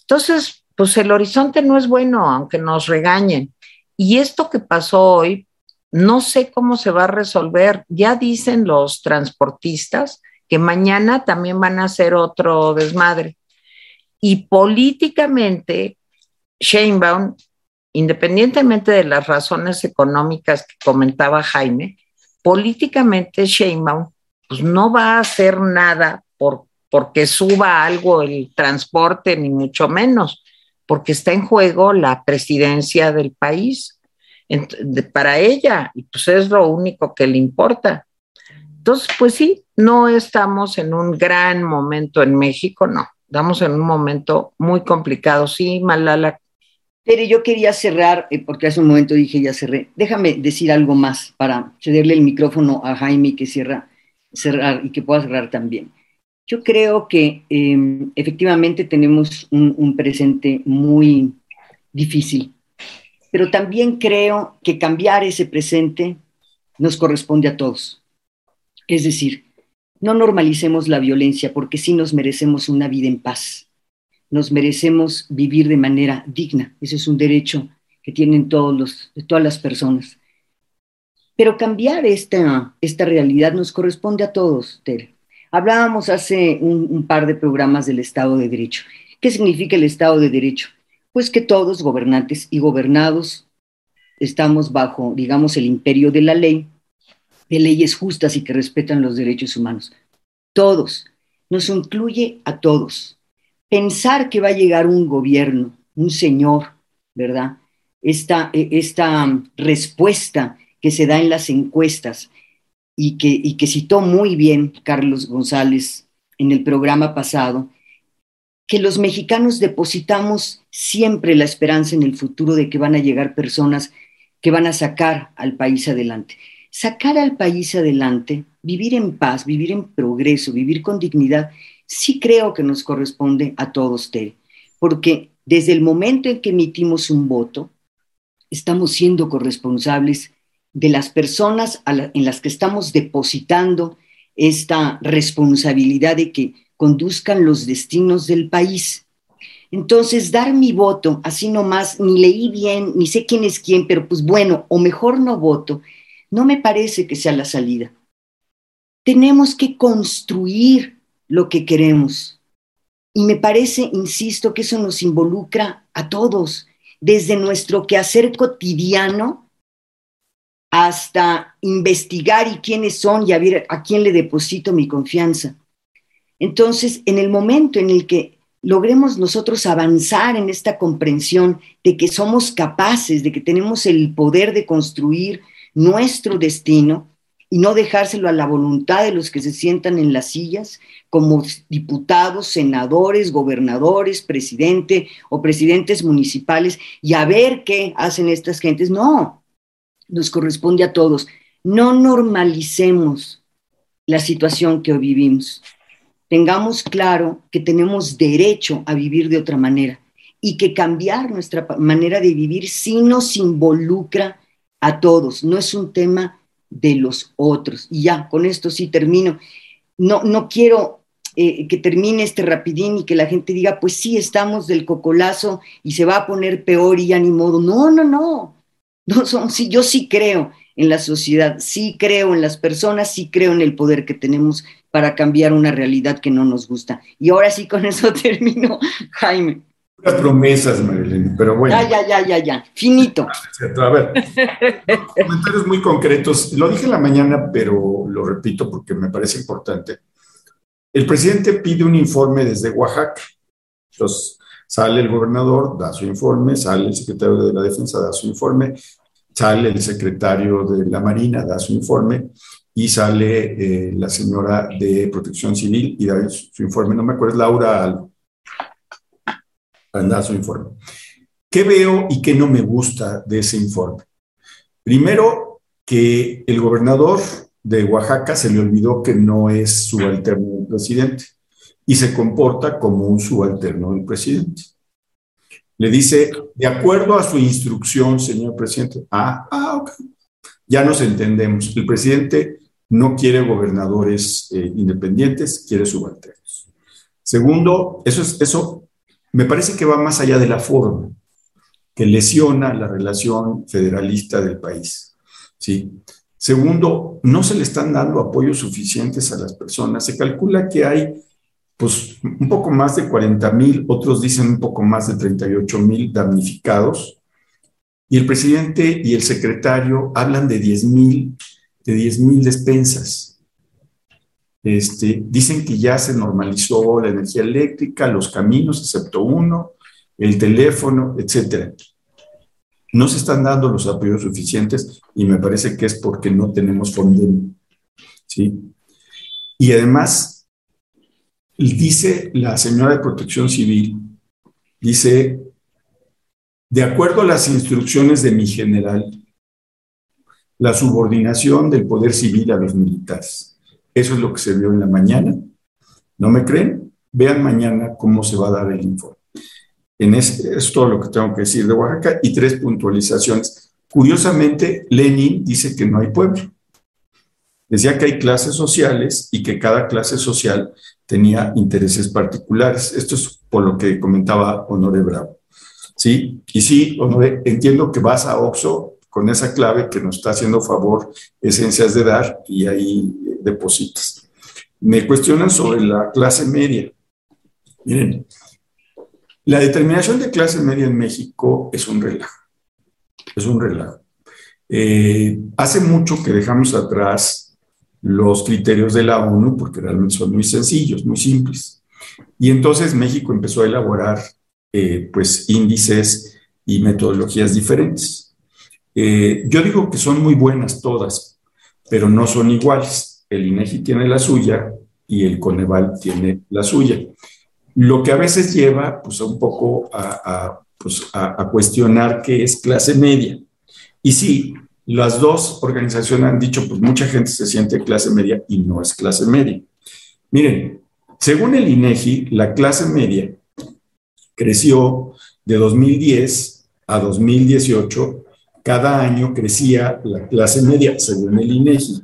Entonces, pues el horizonte no es bueno, aunque nos regañen. Y esto que pasó hoy, no sé cómo se va a resolver. Ya dicen los transportistas que mañana también van a hacer otro desmadre. Y políticamente, Sheinbaum, independientemente de las razones económicas que comentaba Jaime, políticamente Sheinbaum pues no va a hacer nada por, porque suba algo el transporte, ni mucho menos, porque está en juego la presidencia del país para ella, pues es lo único que le importa. Entonces, pues sí, no estamos en un gran momento en México, no, estamos en un momento muy complicado, sí, Malala. Pero yo quería cerrar, eh, porque hace un momento dije ya cerré, déjame decir algo más para cederle el micrófono a Jaime que cierra, cerrar y que pueda cerrar también. Yo creo que em, efectivamente tenemos un presente muy difícil pero también creo que cambiar ese presente nos corresponde a todos. Es decir, no normalicemos la violencia porque sí nos merecemos una vida en paz. Nos merecemos vivir de manera digna. Ese es un derecho que tienen todos los, todas las personas. Pero cambiar esta, esta realidad nos corresponde a todos, Tere. Hablábamos hace un par de programas del Estado de Derecho. ¿Qué significa el Estado de Derecho? Pues que todos, gobernantes y gobernados, estamos bajo, digamos, el imperio de la ley, de leyes justas y que respetan los derechos humanos. Todos, nos incluye a todos. Pensar que va a llegar un gobierno, un señor, ¿verdad? Esta, esta respuesta que se da en las encuestas y que, y que citó muy bien Carlos González en el programa pasado, que los mexicanos depositamos siempre la esperanza en el futuro de que van a llegar personas que van a sacar al país adelante. Sacar al país adelante, vivir en paz, vivir en progreso, vivir con dignidad, sí creo que nos corresponde a todos, Tere, porque desde el momento en que emitimos un voto, estamos siendo corresponsables de las personas en las que estamos depositando esta responsabilidad de que conduzcan los destinos del país. Entonces, dar mi voto, así nomás, ni leí bien, ni sé quién es quién, pero pues bueno, o mejor no voto, no me parece que sea la salida. Tenemos que construir lo que queremos. Y me parece, insisto, que eso nos involucra a todos, desde nuestro quehacer cotidiano hasta investigar y quiénes son y a ver a quién le deposito mi confianza. Entonces, en el momento en el que logremos nosotros avanzar en esta comprensión de que somos capaces, de que tenemos el poder de construir nuestro destino, y no dejárselo a la voluntad de los que se sientan en las sillas como diputados, senadores, gobernadores, presidente o presidentes municipales y a ver qué hacen estas gentes. No, nos corresponde a todos. No normalicemos la situación que hoy vivimos. Tengamos claro que tenemos derecho a vivir de otra manera y que cambiar nuestra manera de vivir sí nos involucra a todos, no es un tema de los otros. Y ya, con esto sí termino. No, no quiero eh, que termine este rapidín y que la gente diga, pues sí, estamos del cocolazo y se va a poner peor y ya ni modo. No, no, no. no son, sí, yo sí creo en la sociedad, sí creo en las personas, sí creo en el poder que tenemos para cambiar una realidad que no nos gusta. Y ahora sí, con (laughs) eso termino, Jaime promesas, Marilyn, pero bueno. Ya, ya, ya, ya, ya. Finito. (laughs) A ver, comentarios muy concretos. Lo dije en la mañana, pero lo repito porque me parece importante. El presidente pide un informe desde Oaxaca. Entonces, sale el gobernador, da su informe, sale el secretario de la Defensa, da su informe, sale el secretario de la Marina, da su informe, y sale eh, la señora de Protección Civil y da su informe. No me acuerdo, Laura dar su informe. ¿Qué veo y qué no me gusta de ese informe? Primero, que el gobernador de Oaxaca se le olvidó que no es subalterno del presidente y se comporta como un subalterno del presidente. Le dice, de acuerdo a su instrucción, señor presidente, ah, ah, ok, ya nos entendemos. El presidente no quiere gobernadores eh, independientes, quiere subalternos. Segundo, eso, es, eso me parece que va más allá de la forma, que lesiona la relación federalista del país. ¿sí? Segundo, no se le están dando apoyos suficientes a las personas. Se calcula que hay pues, un poco más de 40 mil, otros dicen un poco más de 38 mil damnificados. Y el presidente y el secretario hablan de 10 mil de 10 mil despensas. Este, dicen que ya se normalizó la energía eléctrica, los caminos, excepto uno, el teléfono, etcétera. No se están dando los apoyos suficientes y me parece que es porque no tenemos fondo. ¿sí? Y además, dice la señora de Protección Civil, dice, de acuerdo a las instrucciones de mi general, la subordinación del poder civil a los militares. Eso es lo que se vio en la mañana. ¿No me creen? Vean mañana cómo se va a dar el informe. En ese, es todo lo que tengo que decir de Oaxaca y tres puntualizaciones. Curiosamente, Lenin dice que no hay pueblo. Decía que hay clases sociales y que cada clase social tenía intereses particulares. Esto es por lo que comentaba Honore Bravo. ¿Sí? Y sí, Honore, entiendo que vas a Oxo con esa clave que nos está haciendo favor Esencias de Dar y ahí depositas. Me cuestionan sobre la clase media. Miren, la determinación de clase media en México es un relajo. Es un relajo. Eh, hace mucho que dejamos atrás los criterios de la ONU porque realmente son muy sencillos, muy simples. Y entonces México empezó a elaborar eh, pues índices y metodologías diferentes. Eh, yo digo que son muy buenas todas, pero no son iguales el INEGI tiene la suya y el Coneval tiene la suya. Lo que a veces lleva pues, un poco pues, a, cuestionar qué es clase media. Y sí, las dos organizaciones han dicho, pues mucha gente se siente clase media y no es clase media. Miren, según el INEGI, la clase media creció de 2010 a 2018, cada año crecía la clase media, según el INEGI.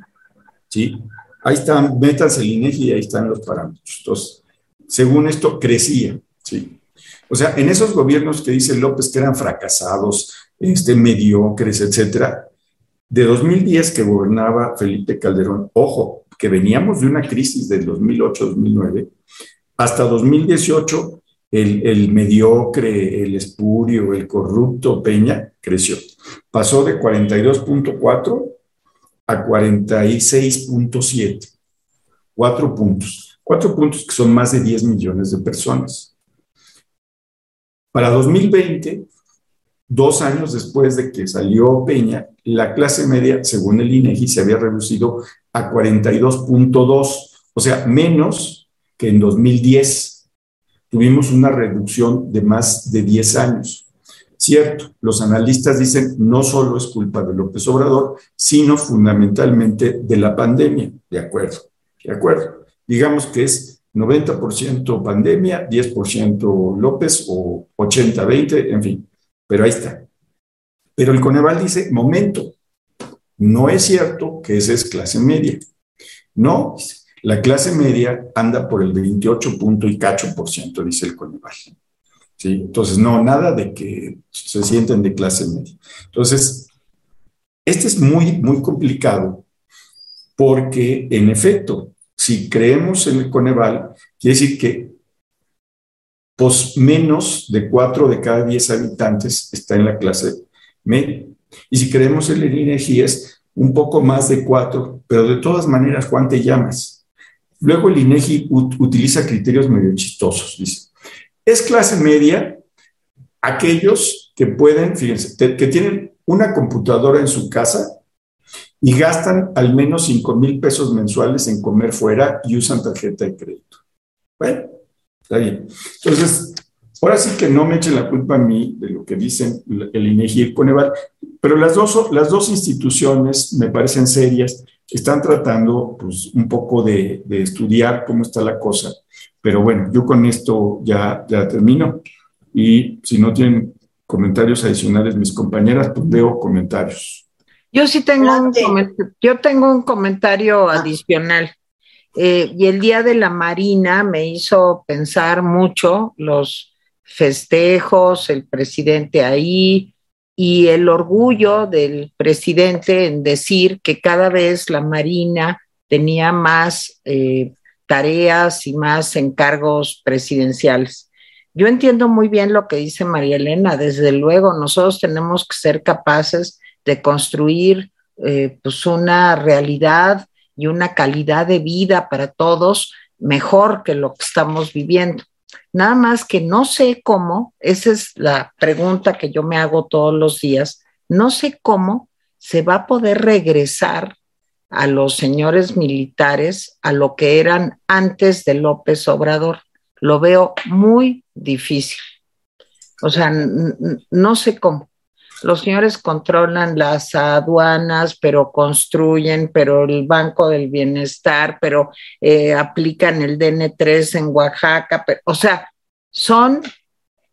¿sí? Ahí están, metas el INEGI y ahí están los parámetros. Entonces, según esto, crecía, ¿sí? O sea, en esos gobiernos que dice López que eran fracasados, este, mediocres, etcétera, de 2010 que gobernaba Felipe Calderón, ojo, que veníamos de una crisis del 2008-2009, hasta 2018 el, el, mediocre, el espurio, el corrupto Peña creció. Pasó de 42.4 a 46.7. Cuatro puntos. Cuatro puntos que son más de 10 millones de personas. Para 2020 dos años después de que salió Peña, la clase media, según el INEGI, se había reducido a 42.2, o sea, menos que en 2010. Tuvimos una reducción de más de 10 años. Cierto, los analistas dicen no solo es culpa de López Obrador, sino fundamentalmente de la pandemia. De acuerdo, de acuerdo. Digamos que es 90% pandemia, 10% López o 80-20, en fin, pero ahí está. Pero el Coneval dice, momento, no es cierto que esa es clase media. No, la clase media anda por el 28 punto y cacho por ciento, dice el Coneval. ¿Sí? Entonces, no, nada de que se sienten de clase media. Entonces, este es muy, muy complicado porque, en efecto, si creemos en el Coneval, quiere decir que pues, menos de 4 de cada 10 habitantes está en la clase media. Y si creemos en el INEGI es un poco más de 4, pero de todas maneras, Juan, te llamas. Luego el INEGI utiliza criterios medio chistosos, dice es clase media aquellos que pueden, fíjense, que tienen una computadora en su casa y gastan al menos 5 mil pesos mensuales en comer fuera y usan tarjeta de crédito. Bueno, está bien. Entonces, ahora sí que no me echen la culpa a mí de lo que dicen el INEGI y el Coneval, pero las dos, las dos instituciones me parecen serias, están tratando pues, un poco de, de estudiar cómo está la cosa pero bueno, yo con esto ya, ya termino y si no tienen comentarios adicionales mis compañeras, pues veo comentarios. Yo sí tengo un, yo tengo un comentario ah. adicional. Eh, y el Día de la Marina me hizo pensar mucho los festejos, el presidente ahí y el orgullo del presidente en decir que cada vez la Marina tenía más eh, tareas y más encargos presidenciales. Yo entiendo muy bien lo que dice María Elena, desde luego nosotros tenemos que ser capaces de construir eh, pues una realidad y una calidad de vida para todos mejor que lo que estamos viviendo. Nada más que no sé cómo, esa es la pregunta que yo me hago todos los días, no sé cómo se va a poder regresar a los señores militares a lo que eran antes de López Obrador. Lo veo muy difícil. O sea, no sé cómo. Los señores controlan las aduanas, pero construyen, pero el Banco del Bienestar, pero eh, aplican el DN3 en Oaxaca. o sea, son,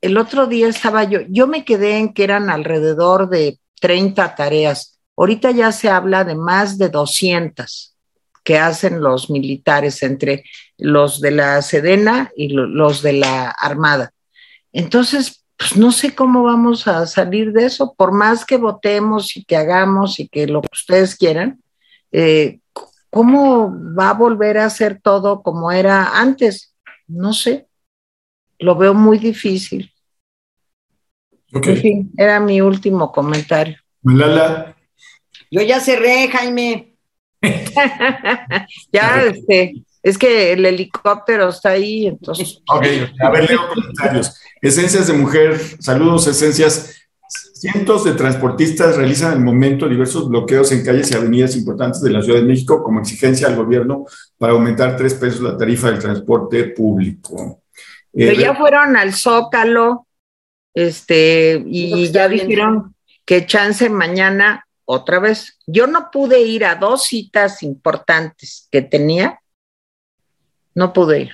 el otro día estaba yo, yo me quedé en que eran alrededor de 30 tareas Ahorita ya se habla de más de 200 que hacen los militares entre los de la Sedena y los de la Armada. Entonces, pues no sé cómo vamos a salir de eso, por más que votemos y que hagamos y que lo que ustedes quieran, eh, ¿cómo va a volver a ser todo como era antes? No sé, lo veo muy difícil. En fin, era mi último comentario. Malala, yo ya cerré, Jaime. (laughs) ya, este, es que el helicóptero está ahí, entonces. (laughs) Ok, a ver, leo comentarios. Esencias de mujer, saludos, esencias. Cientos de transportistas realizan al momento diversos bloqueos en calles y avenidas importantes de la Ciudad de México como exigencia al gobierno para aumentar tres pesos la tarifa del transporte público. Pero eh, ya fueron al Zócalo, este, y ya dijeron que chance mañana otra vez, yo no pude ir a dos citas importantes que tenía, no pude.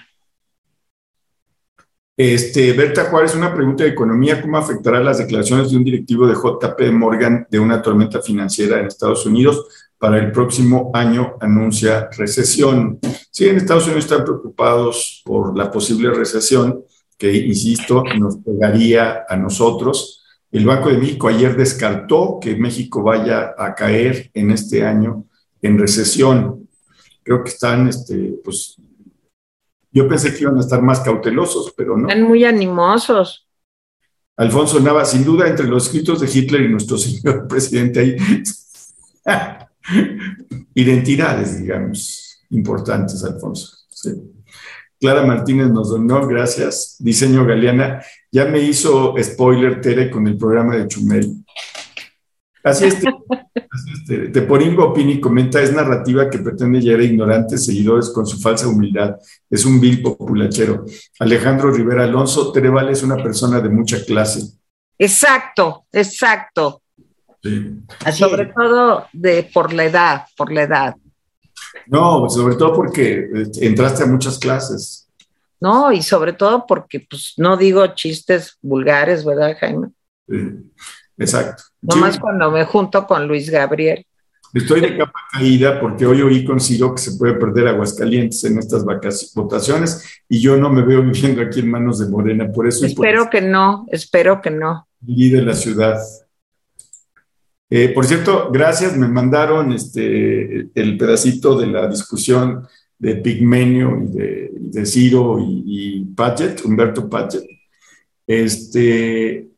Este, Berta Juárez, una pregunta de economía, ¿cómo afectará las declaraciones de un directivo de JP Morgan de una tormenta financiera en Estados Unidos? Para el próximo año anuncia recesión. Sí, en Estados Unidos están preocupados por la posible recesión que, insisto, nos pegaría a nosotros el Banco de México ayer descartó que México vaya a caer en este año en recesión. Creo que están, este, pues, yo pensé que iban a estar más cautelosos, pero no. Están muy animosos. Alfonso Nava, sin duda, entre los escritos de Hitler y nuestro (laughs) señor presidente hay (laughs) identidades, digamos, importantes, Alfonso. Clara Martínez nos donó, gracias. Diseño Galeana, ya me hizo spoiler Tere con el programa de Chumel. Así es, Tere. Teporingo Pini comenta, es narrativa que pretende llegar a ignorantes seguidores con su falsa humildad. Es un vil populachero. Alejandro Rivera Alonso, Tere Vale es una persona de mucha clase. Exacto, exacto. Sí. Sobre todo de, por la edad, por la edad. No, sobre todo porque eh, entraste a muchas clases. No, y sobre todo porque, pues, no digo chistes vulgares, ¿verdad, Jaime? Sí, exacto. Nomás Sí, cuando me junto con Luis Gabriel. Estoy de capa caída porque hoy oí con Ciro que se puede perder Aguascalientes en estas votaciones y yo no me veo (laughs) viviendo aquí en manos de Morena. Por eso por Espero que no, espero que no. de la ciudad. Eh, por cierto, gracias, me mandaron este, el pedacito de la discusión de Pigmenio y de, de Ciro y, y Paget, Humberto Paget. Este,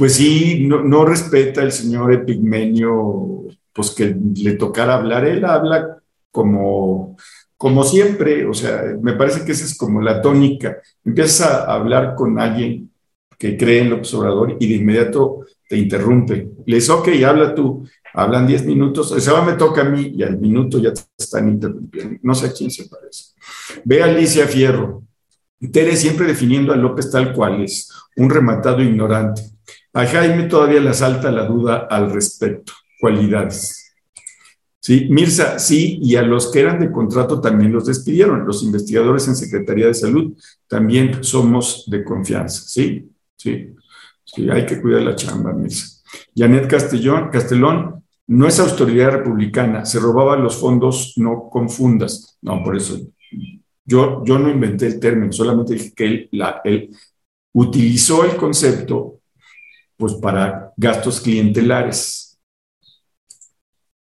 pues sí, no, respeta el señor Epigmenio, pues que le tocara hablar, él habla como, como siempre, o sea, me parece que esa es como la tónica. Empiezas a hablar con alguien que cree en el observador y de inmediato te interrumpe. Le dice, ok, habla tú. Hablan 10 minutos, ese va me toca a mí y al minuto ya te están interrumpiendo. No sé a quién se parece. Ve a Alicia Fierro. Tere siempre definiendo a López tal cual es, un rematado ignorante. A Jaime todavía le asalta la duda al respecto. Cualidades. Sí, Mirza, sí, y a los que eran de contrato también los despidieron. Los investigadores en Secretaría de Salud también somos de confianza. Sí, sí, sí, hay que cuidar la chamba, Mirza. Janet Castellón, Castelón no es autoridad republicana, se robaba los fondos, no confundas. No, por eso yo, yo no inventé el término, solamente dije que él, la, él utilizó el concepto pues para gastos clientelares.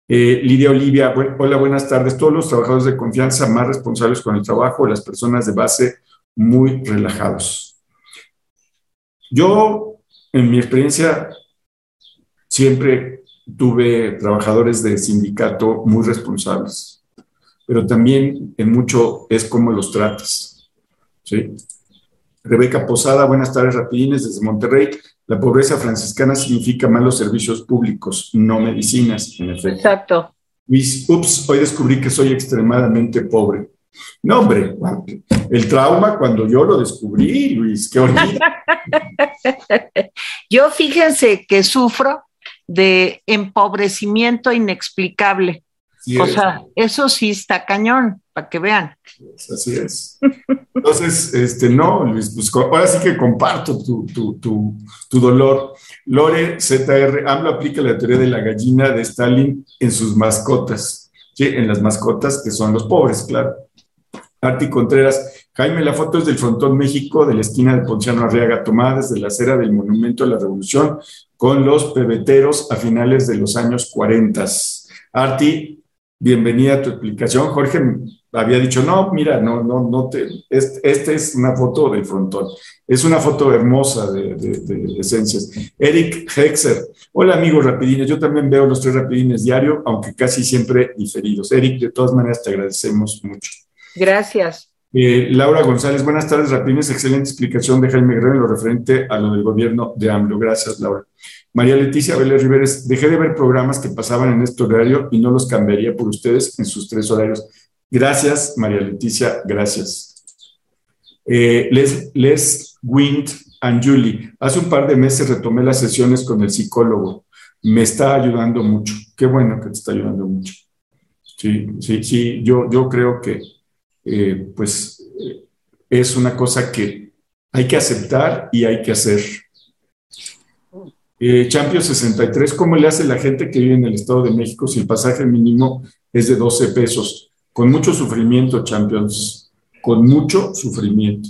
Eh, Lidia Olivia, hola, buenas tardes. Todos los trabajadores de confianza más responsables con el trabajo, las personas de base muy relajados. Yo, en mi experiencia, siempre tuve trabajadores de sindicato muy responsables, pero también en mucho es cómo los tratas. ¿sí? Rebeca Posada, buenas tardes, rapidines desde Monterrey. La pobreza franciscana significa malos servicios públicos, no medicinas, en efecto. Exacto. Luis, ups, hoy descubrí que soy extremadamente pobre. No, hombre, el trauma cuando yo lo descubrí, Luis, qué horrible. (laughs) yo fíjense que sufro de empobrecimiento inexplicable. Sí o sea, eso sí está cañón, para que vean. Así es. Entonces, este, no, Luis, pues ahora sí que comparto tu, tu, tu, tu dolor. Lore ZR, AMLO aplica la teoría de la gallina de Stalin en sus mascotas, ¿sí? en las mascotas que son los pobres, claro. Arti Contreras, Jaime, la foto es del Frontón México, de la esquina de Ponciano Arriaga, tomada desde la acera del Monumento a la Revolución, con los pebeteros a finales de los años 40. Arti, bienvenida a tu explicación. Jorge había dicho, no, mira, no, no, no te, esta este es una foto del frontón. Es una foto hermosa de, de, de, esencias. Eric Hexer, hola amigos rapidines, yo también veo los tres rapidines diario, aunque casi siempre diferidos. Eric, de todas maneras te agradecemos mucho. Gracias. Eh, Laura González, buenas tardes, rapidines, excelente explicación de Jaime Guerrero en lo referente a lo del gobierno de AMLO. Gracias, Laura. María Leticia Vélez Riveres, dejé de ver programas que pasaban en este horario y no los cambiaría por ustedes en sus tres horarios. Gracias, María Leticia, gracias. Eh, Les, Les Wind and Julie, hace un par de meses retomé las sesiones con el psicólogo. Me está ayudando mucho. Qué bueno que te está ayudando mucho. Sí, sí, sí, yo, yo creo que eh, pues eh, es una cosa que hay que aceptar y hay que hacer. Eh, Champion 63, ¿cómo le hace la gente que vive en el Estado de México si el pasaje mínimo es de 12 pesos? Con mucho sufrimiento, Champions, con mucho sufrimiento.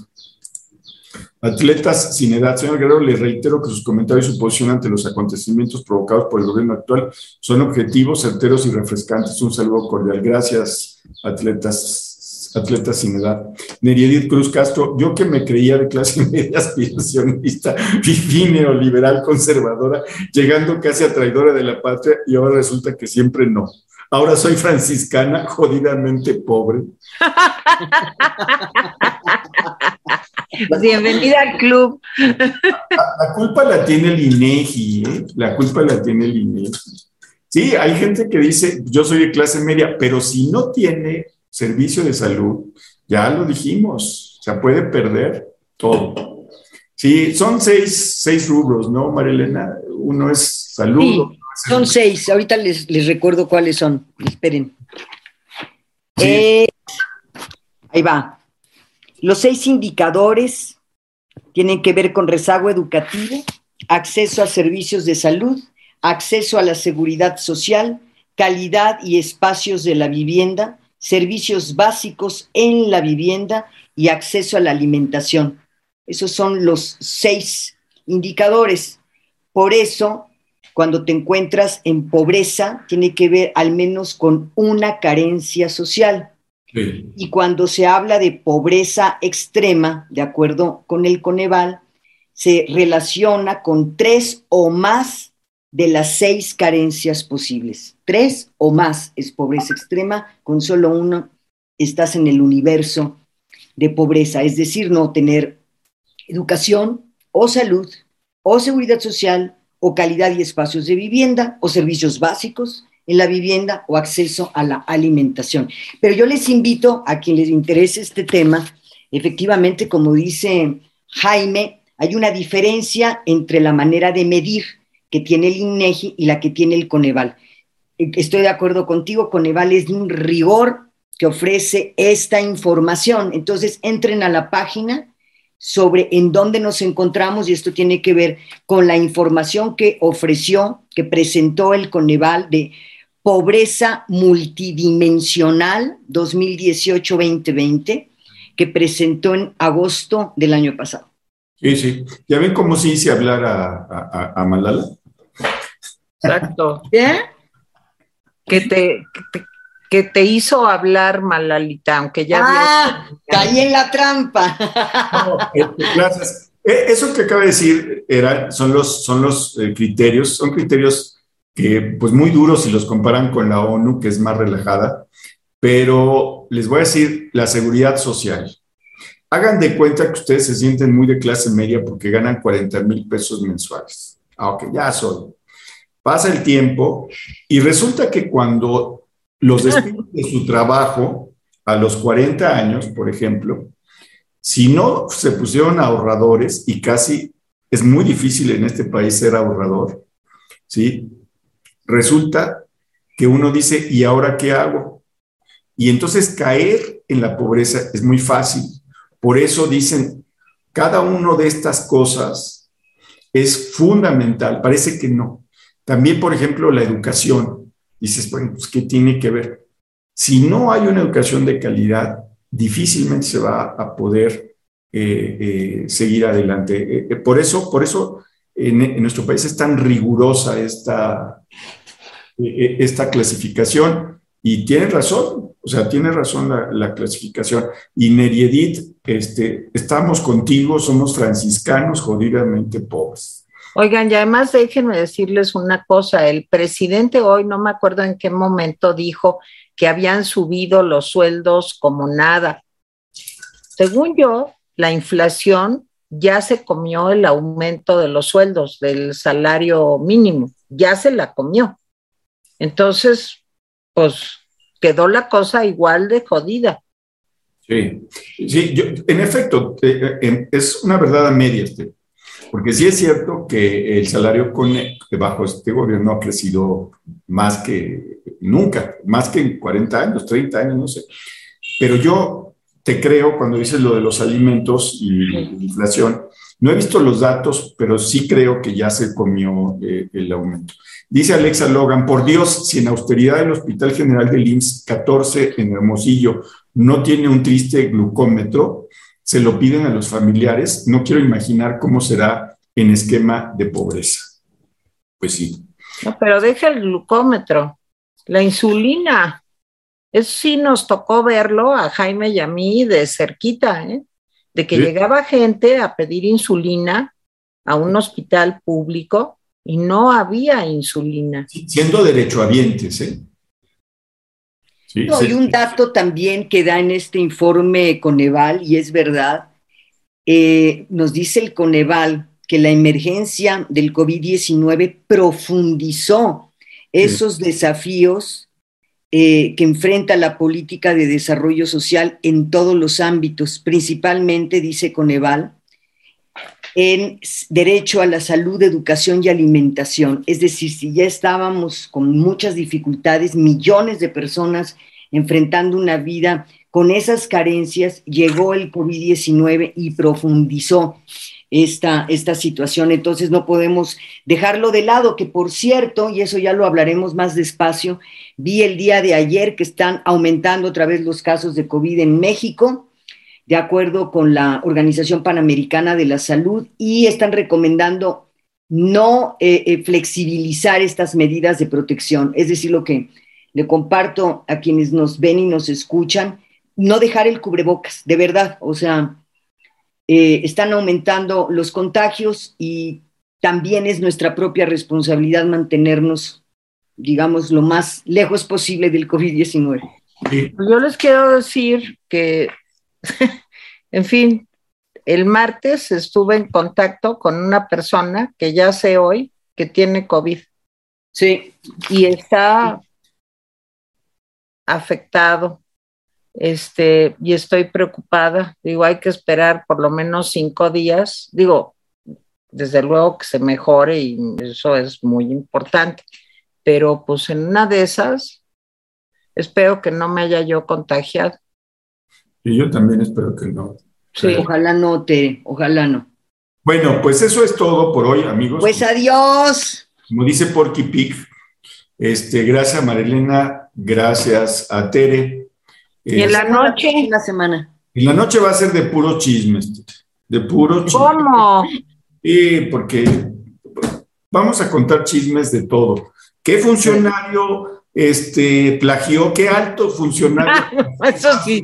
Atletas sin edad. Señor Guerrero, le reitero que sus comentarios y su posición ante los acontecimientos provocados por el gobierno actual son objetivos, certeros y refrescantes. Un saludo cordial. Gracias, atletas, atletas sin edad. Neriedit Cruz Castro, yo que me creía de clase (laughs) media aspiracionista, fifí neoliberal conservadora, llegando casi a traidora de la patria y ahora resulta que siempre no. Ahora soy franciscana, jodidamente pobre. Bienvenida al club. La, culpa la tiene el INEGI, ¿eh? La culpa la tiene el INEGI. Sí, hay gente que dice, yo soy de clase media, pero si no tiene servicio de salud, ya lo dijimos, se puede perder todo. Sí, son seis, seis rubros, ¿no, Marilena? Uno es salud. Son seis, ahorita les, recuerdo cuáles son, esperen. Eh, ahí va. Los seis indicadores tienen que ver con rezago educativo, acceso a servicios de salud, acceso a la seguridad social, calidad y espacios de la vivienda, servicios básicos en la vivienda y acceso a la alimentación. Esos son los seis indicadores. Por eso, cuando te encuentras en pobreza, tiene que ver al menos con una carencia social. Y cuando se habla de pobreza extrema, de acuerdo con el Coneval, se relaciona con tres o más de las seis carencias posibles. Tres o más es pobreza extrema, con solo uno estás en el universo de pobreza, es decir, no tener educación o salud o seguridad social o calidad y espacios de vivienda o servicios básicos en la vivienda o acceso a la alimentación. Pero yo les invito a quien les interese este tema, efectivamente, como dice Jaime, hay una diferencia entre la manera de medir que tiene el INEGI y la que tiene el Coneval. Estoy de acuerdo contigo, Coneval es de un rigor que ofrece esta información. Entonces, entren a la página sobre en dónde nos encontramos y esto tiene que ver con la información que ofreció, que presentó el Coneval de Pobreza Multidimensional 2018-2020, que presentó en agosto del año pasado. Sí, sí. ¿Ya ven cómo se hice hablar a, Malala? Exacto. ¿Eh? Que te, que te, hizo hablar Malalita, aunque ya... Ah, caí en la trampa. gracias. Eh, eso que acaba de decir era, son los, son los eh, criterios, son criterios que pues muy duros si los comparan con la ONU, que es más relajada, pero les voy a decir la seguridad social. Hagan de cuenta que ustedes se sienten muy de clase media porque ganan 40 mil pesos mensuales. Aunque ah, ya son. Pasa el tiempo y resulta que cuando los despiden de su trabajo a los 40 años, por ejemplo, si no se pusieron ahorradores y casi es muy difícil en este país ser ahorrador, ¿sí? resulta que uno dice, ¿y ahora qué hago? Y entonces caer en la pobreza es muy fácil. Por eso dicen, cada una de estas cosas es fundamental. Parece que no. También, por ejemplo, la educación. Dices, bueno, pues, ¿qué tiene que ver? Si no hay una educación de calidad, difícilmente se va a poder eh, eh, seguir adelante. Eh, por eso, por eso en, nuestro país es tan rigurosa esta, e, e, esta clasificación y tiene razón, o sea, tiene razón la, clasificación. Y Neriedit, este, estamos contigo, somos franciscanos jodidamente pobres. Oigan, y además déjenme decirles una cosa, el presidente hoy, no me acuerdo en qué momento, dijo que habían subido los sueldos como nada. Según yo, la inflación ya se comió el aumento de los sueldos, del salario mínimo, ya se la comió. Entonces, pues quedó la cosa igual de jodida. Sí, sí, en efecto, eh, eh, es una verdad a medias, porque sí es cierto que el salario con, bajo este gobierno ha crecido más que nunca, más que en 40 años, 30 años, no sé. Pero yo te creo cuando dices lo de los alimentos y la inflación. No he visto los datos, pero sí creo que ya se comió eh, el aumento. Dice Alexa Logan, por Dios, si en austeridad del Hospital General del IMSS 14 en Hermosillo no tiene un triste glucómetro, se lo piden a los familiares, no quiero imaginar cómo será en esquema de pobreza. Pues sí. No, pero deja el glucómetro, la insulina. Eso sí nos tocó verlo a Jaime y a mí de cerquita, ¿eh? de que llegaba gente a pedir insulina a un hospital público y no había insulina. Siendo derechohabientes, ¿eh? No, y un dato también que da en este informe Coneval, y es verdad, eh, nos dice el Coneval que la emergencia del COVID-19 profundizó esos desafíos eh, que enfrenta la política de desarrollo social en todos los ámbitos, principalmente, dice Coneval, en derecho a la salud, educación y alimentación. Es decir, si ya estábamos con muchas dificultades, millones de personas enfrentando una vida con esas carencias, llegó el COVID-19 y profundizó esta, esta situación. Entonces no podemos dejarlo de lado, que por cierto, y eso ya lo hablaremos más despacio, vi el día de ayer que están aumentando otra vez los casos de COVID en México de acuerdo con la Organización Panamericana de la Salud y están recomendando no eh, eh, flexibilizar estas medidas de protección. Es decir, lo que le comparto a quienes nos ven y nos escuchan, no dejar el cubrebocas, de verdad. O sea, eh, están aumentando los contagios y también es nuestra propia responsabilidad mantenernos, digamos, lo más lejos posible del COVID-19. Yo les quiero decir que (laughs) en fin, el martes estuve en contacto con una persona que ya sé hoy que tiene COVID. Sí. Y está afectado. Este, y estoy preocupada. Digo, hay que esperar por lo menos cinco días. Digo, desde luego que se mejore y eso es muy importante. Pero pues en una de esas, espero que no me haya yo contagiado. Y yo también espero que no. Sí. Ojalá no, te, ojalá no. Bueno, pues eso es todo por hoy, amigos. Pues adiós. Como dice Porky Pig, este, gracias a Marilena, gracias a Tere. Y en la este, noche. En la semana. En la noche va a ser de puro chismes, de puro chisme. ¿Cómo? Sí, porque vamos a contar chismes de todo. ¿Qué funcionario este, plagió, qué alto funcionario. (laughs) Eso sí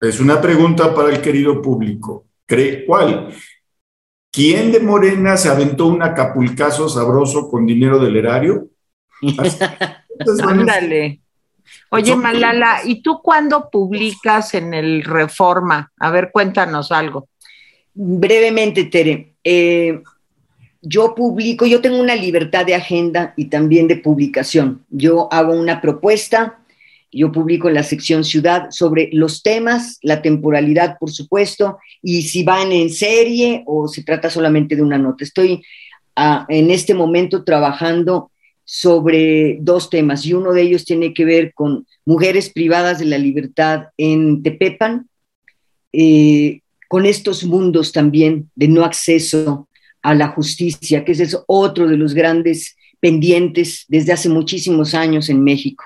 Es una pregunta para el querido público. ¿Cree cuál? ¿Quién de Morena se aventó un acapulcazo sabroso con dinero del erario? (laughs) Ándale. Oye, Malala, ¿y tú cuándo publicas en el Reforma? A ver, cuéntanos algo. Brevemente, Tere. Eh, yo publico, yo tengo una libertad de agenda y también de publicación. Yo hago una propuesta, yo publico en la sección ciudad sobre los temas, la temporalidad, por supuesto, y si van en serie o se trata solamente de una nota. Estoy ah, en este momento trabajando sobre dos temas y uno de ellos tiene que ver con mujeres privadas de la libertad en Tepepan, eh, con estos mundos también de no acceso a la justicia, que ese es otro de los grandes pendientes desde hace muchísimos años en México.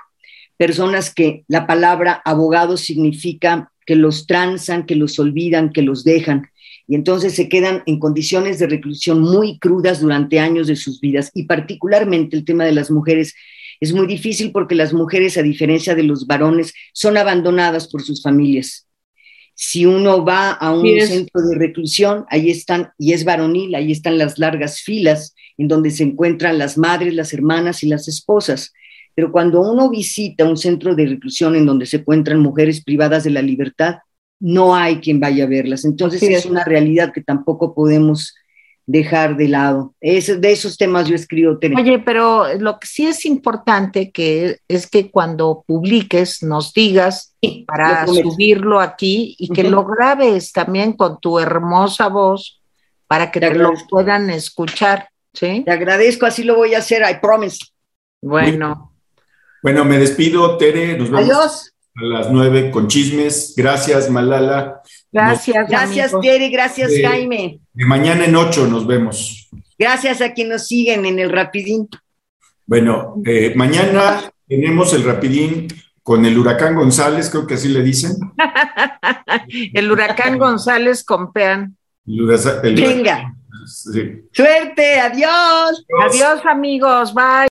Personas que la palabra abogado significa que los transan, que los olvidan, que los dejan, y entonces se quedan en condiciones de reclusión muy crudas durante años de sus vidas. Y particularmente el tema de las mujeres es muy difícil porque las mujeres, a diferencia de los varones, son abandonadas por sus familias. Si uno va a un centro de reclusión, ahí están, y es varonil, ahí están las largas filas en donde se encuentran las madres, las hermanas y las esposas. Pero cuando uno visita un centro de reclusión en donde se encuentran mujeres privadas de la libertad, no hay quien vaya a verlas. Entonces es una realidad que tampoco podemos dejar de lado. Es, de esos temas yo escribo. Oye, pero lo que sí es importante que es que cuando publiques nos digas para subirlo aquí y que lo grabes también con tu hermosa voz para que te, lo puedan escuchar. ¿sí? Te agradezco, así lo voy a hacer, I promise. Bueno. Bueno, me despido, Tere. Nos vemos Adiós. a las nueve con chismes. Gracias, Malala. Gracias. gracias, Tere. Gracias, Jaime. De mañana en ocho nos vemos. Gracias a quienes nos siguen en el Rapidín. Bueno, eh, mañana tenemos el Rapidín con el huracán González, creo que así le dicen. (laughs) el huracán González con Pean. Venga. Suerte, adiós. Adiós amigos, bye.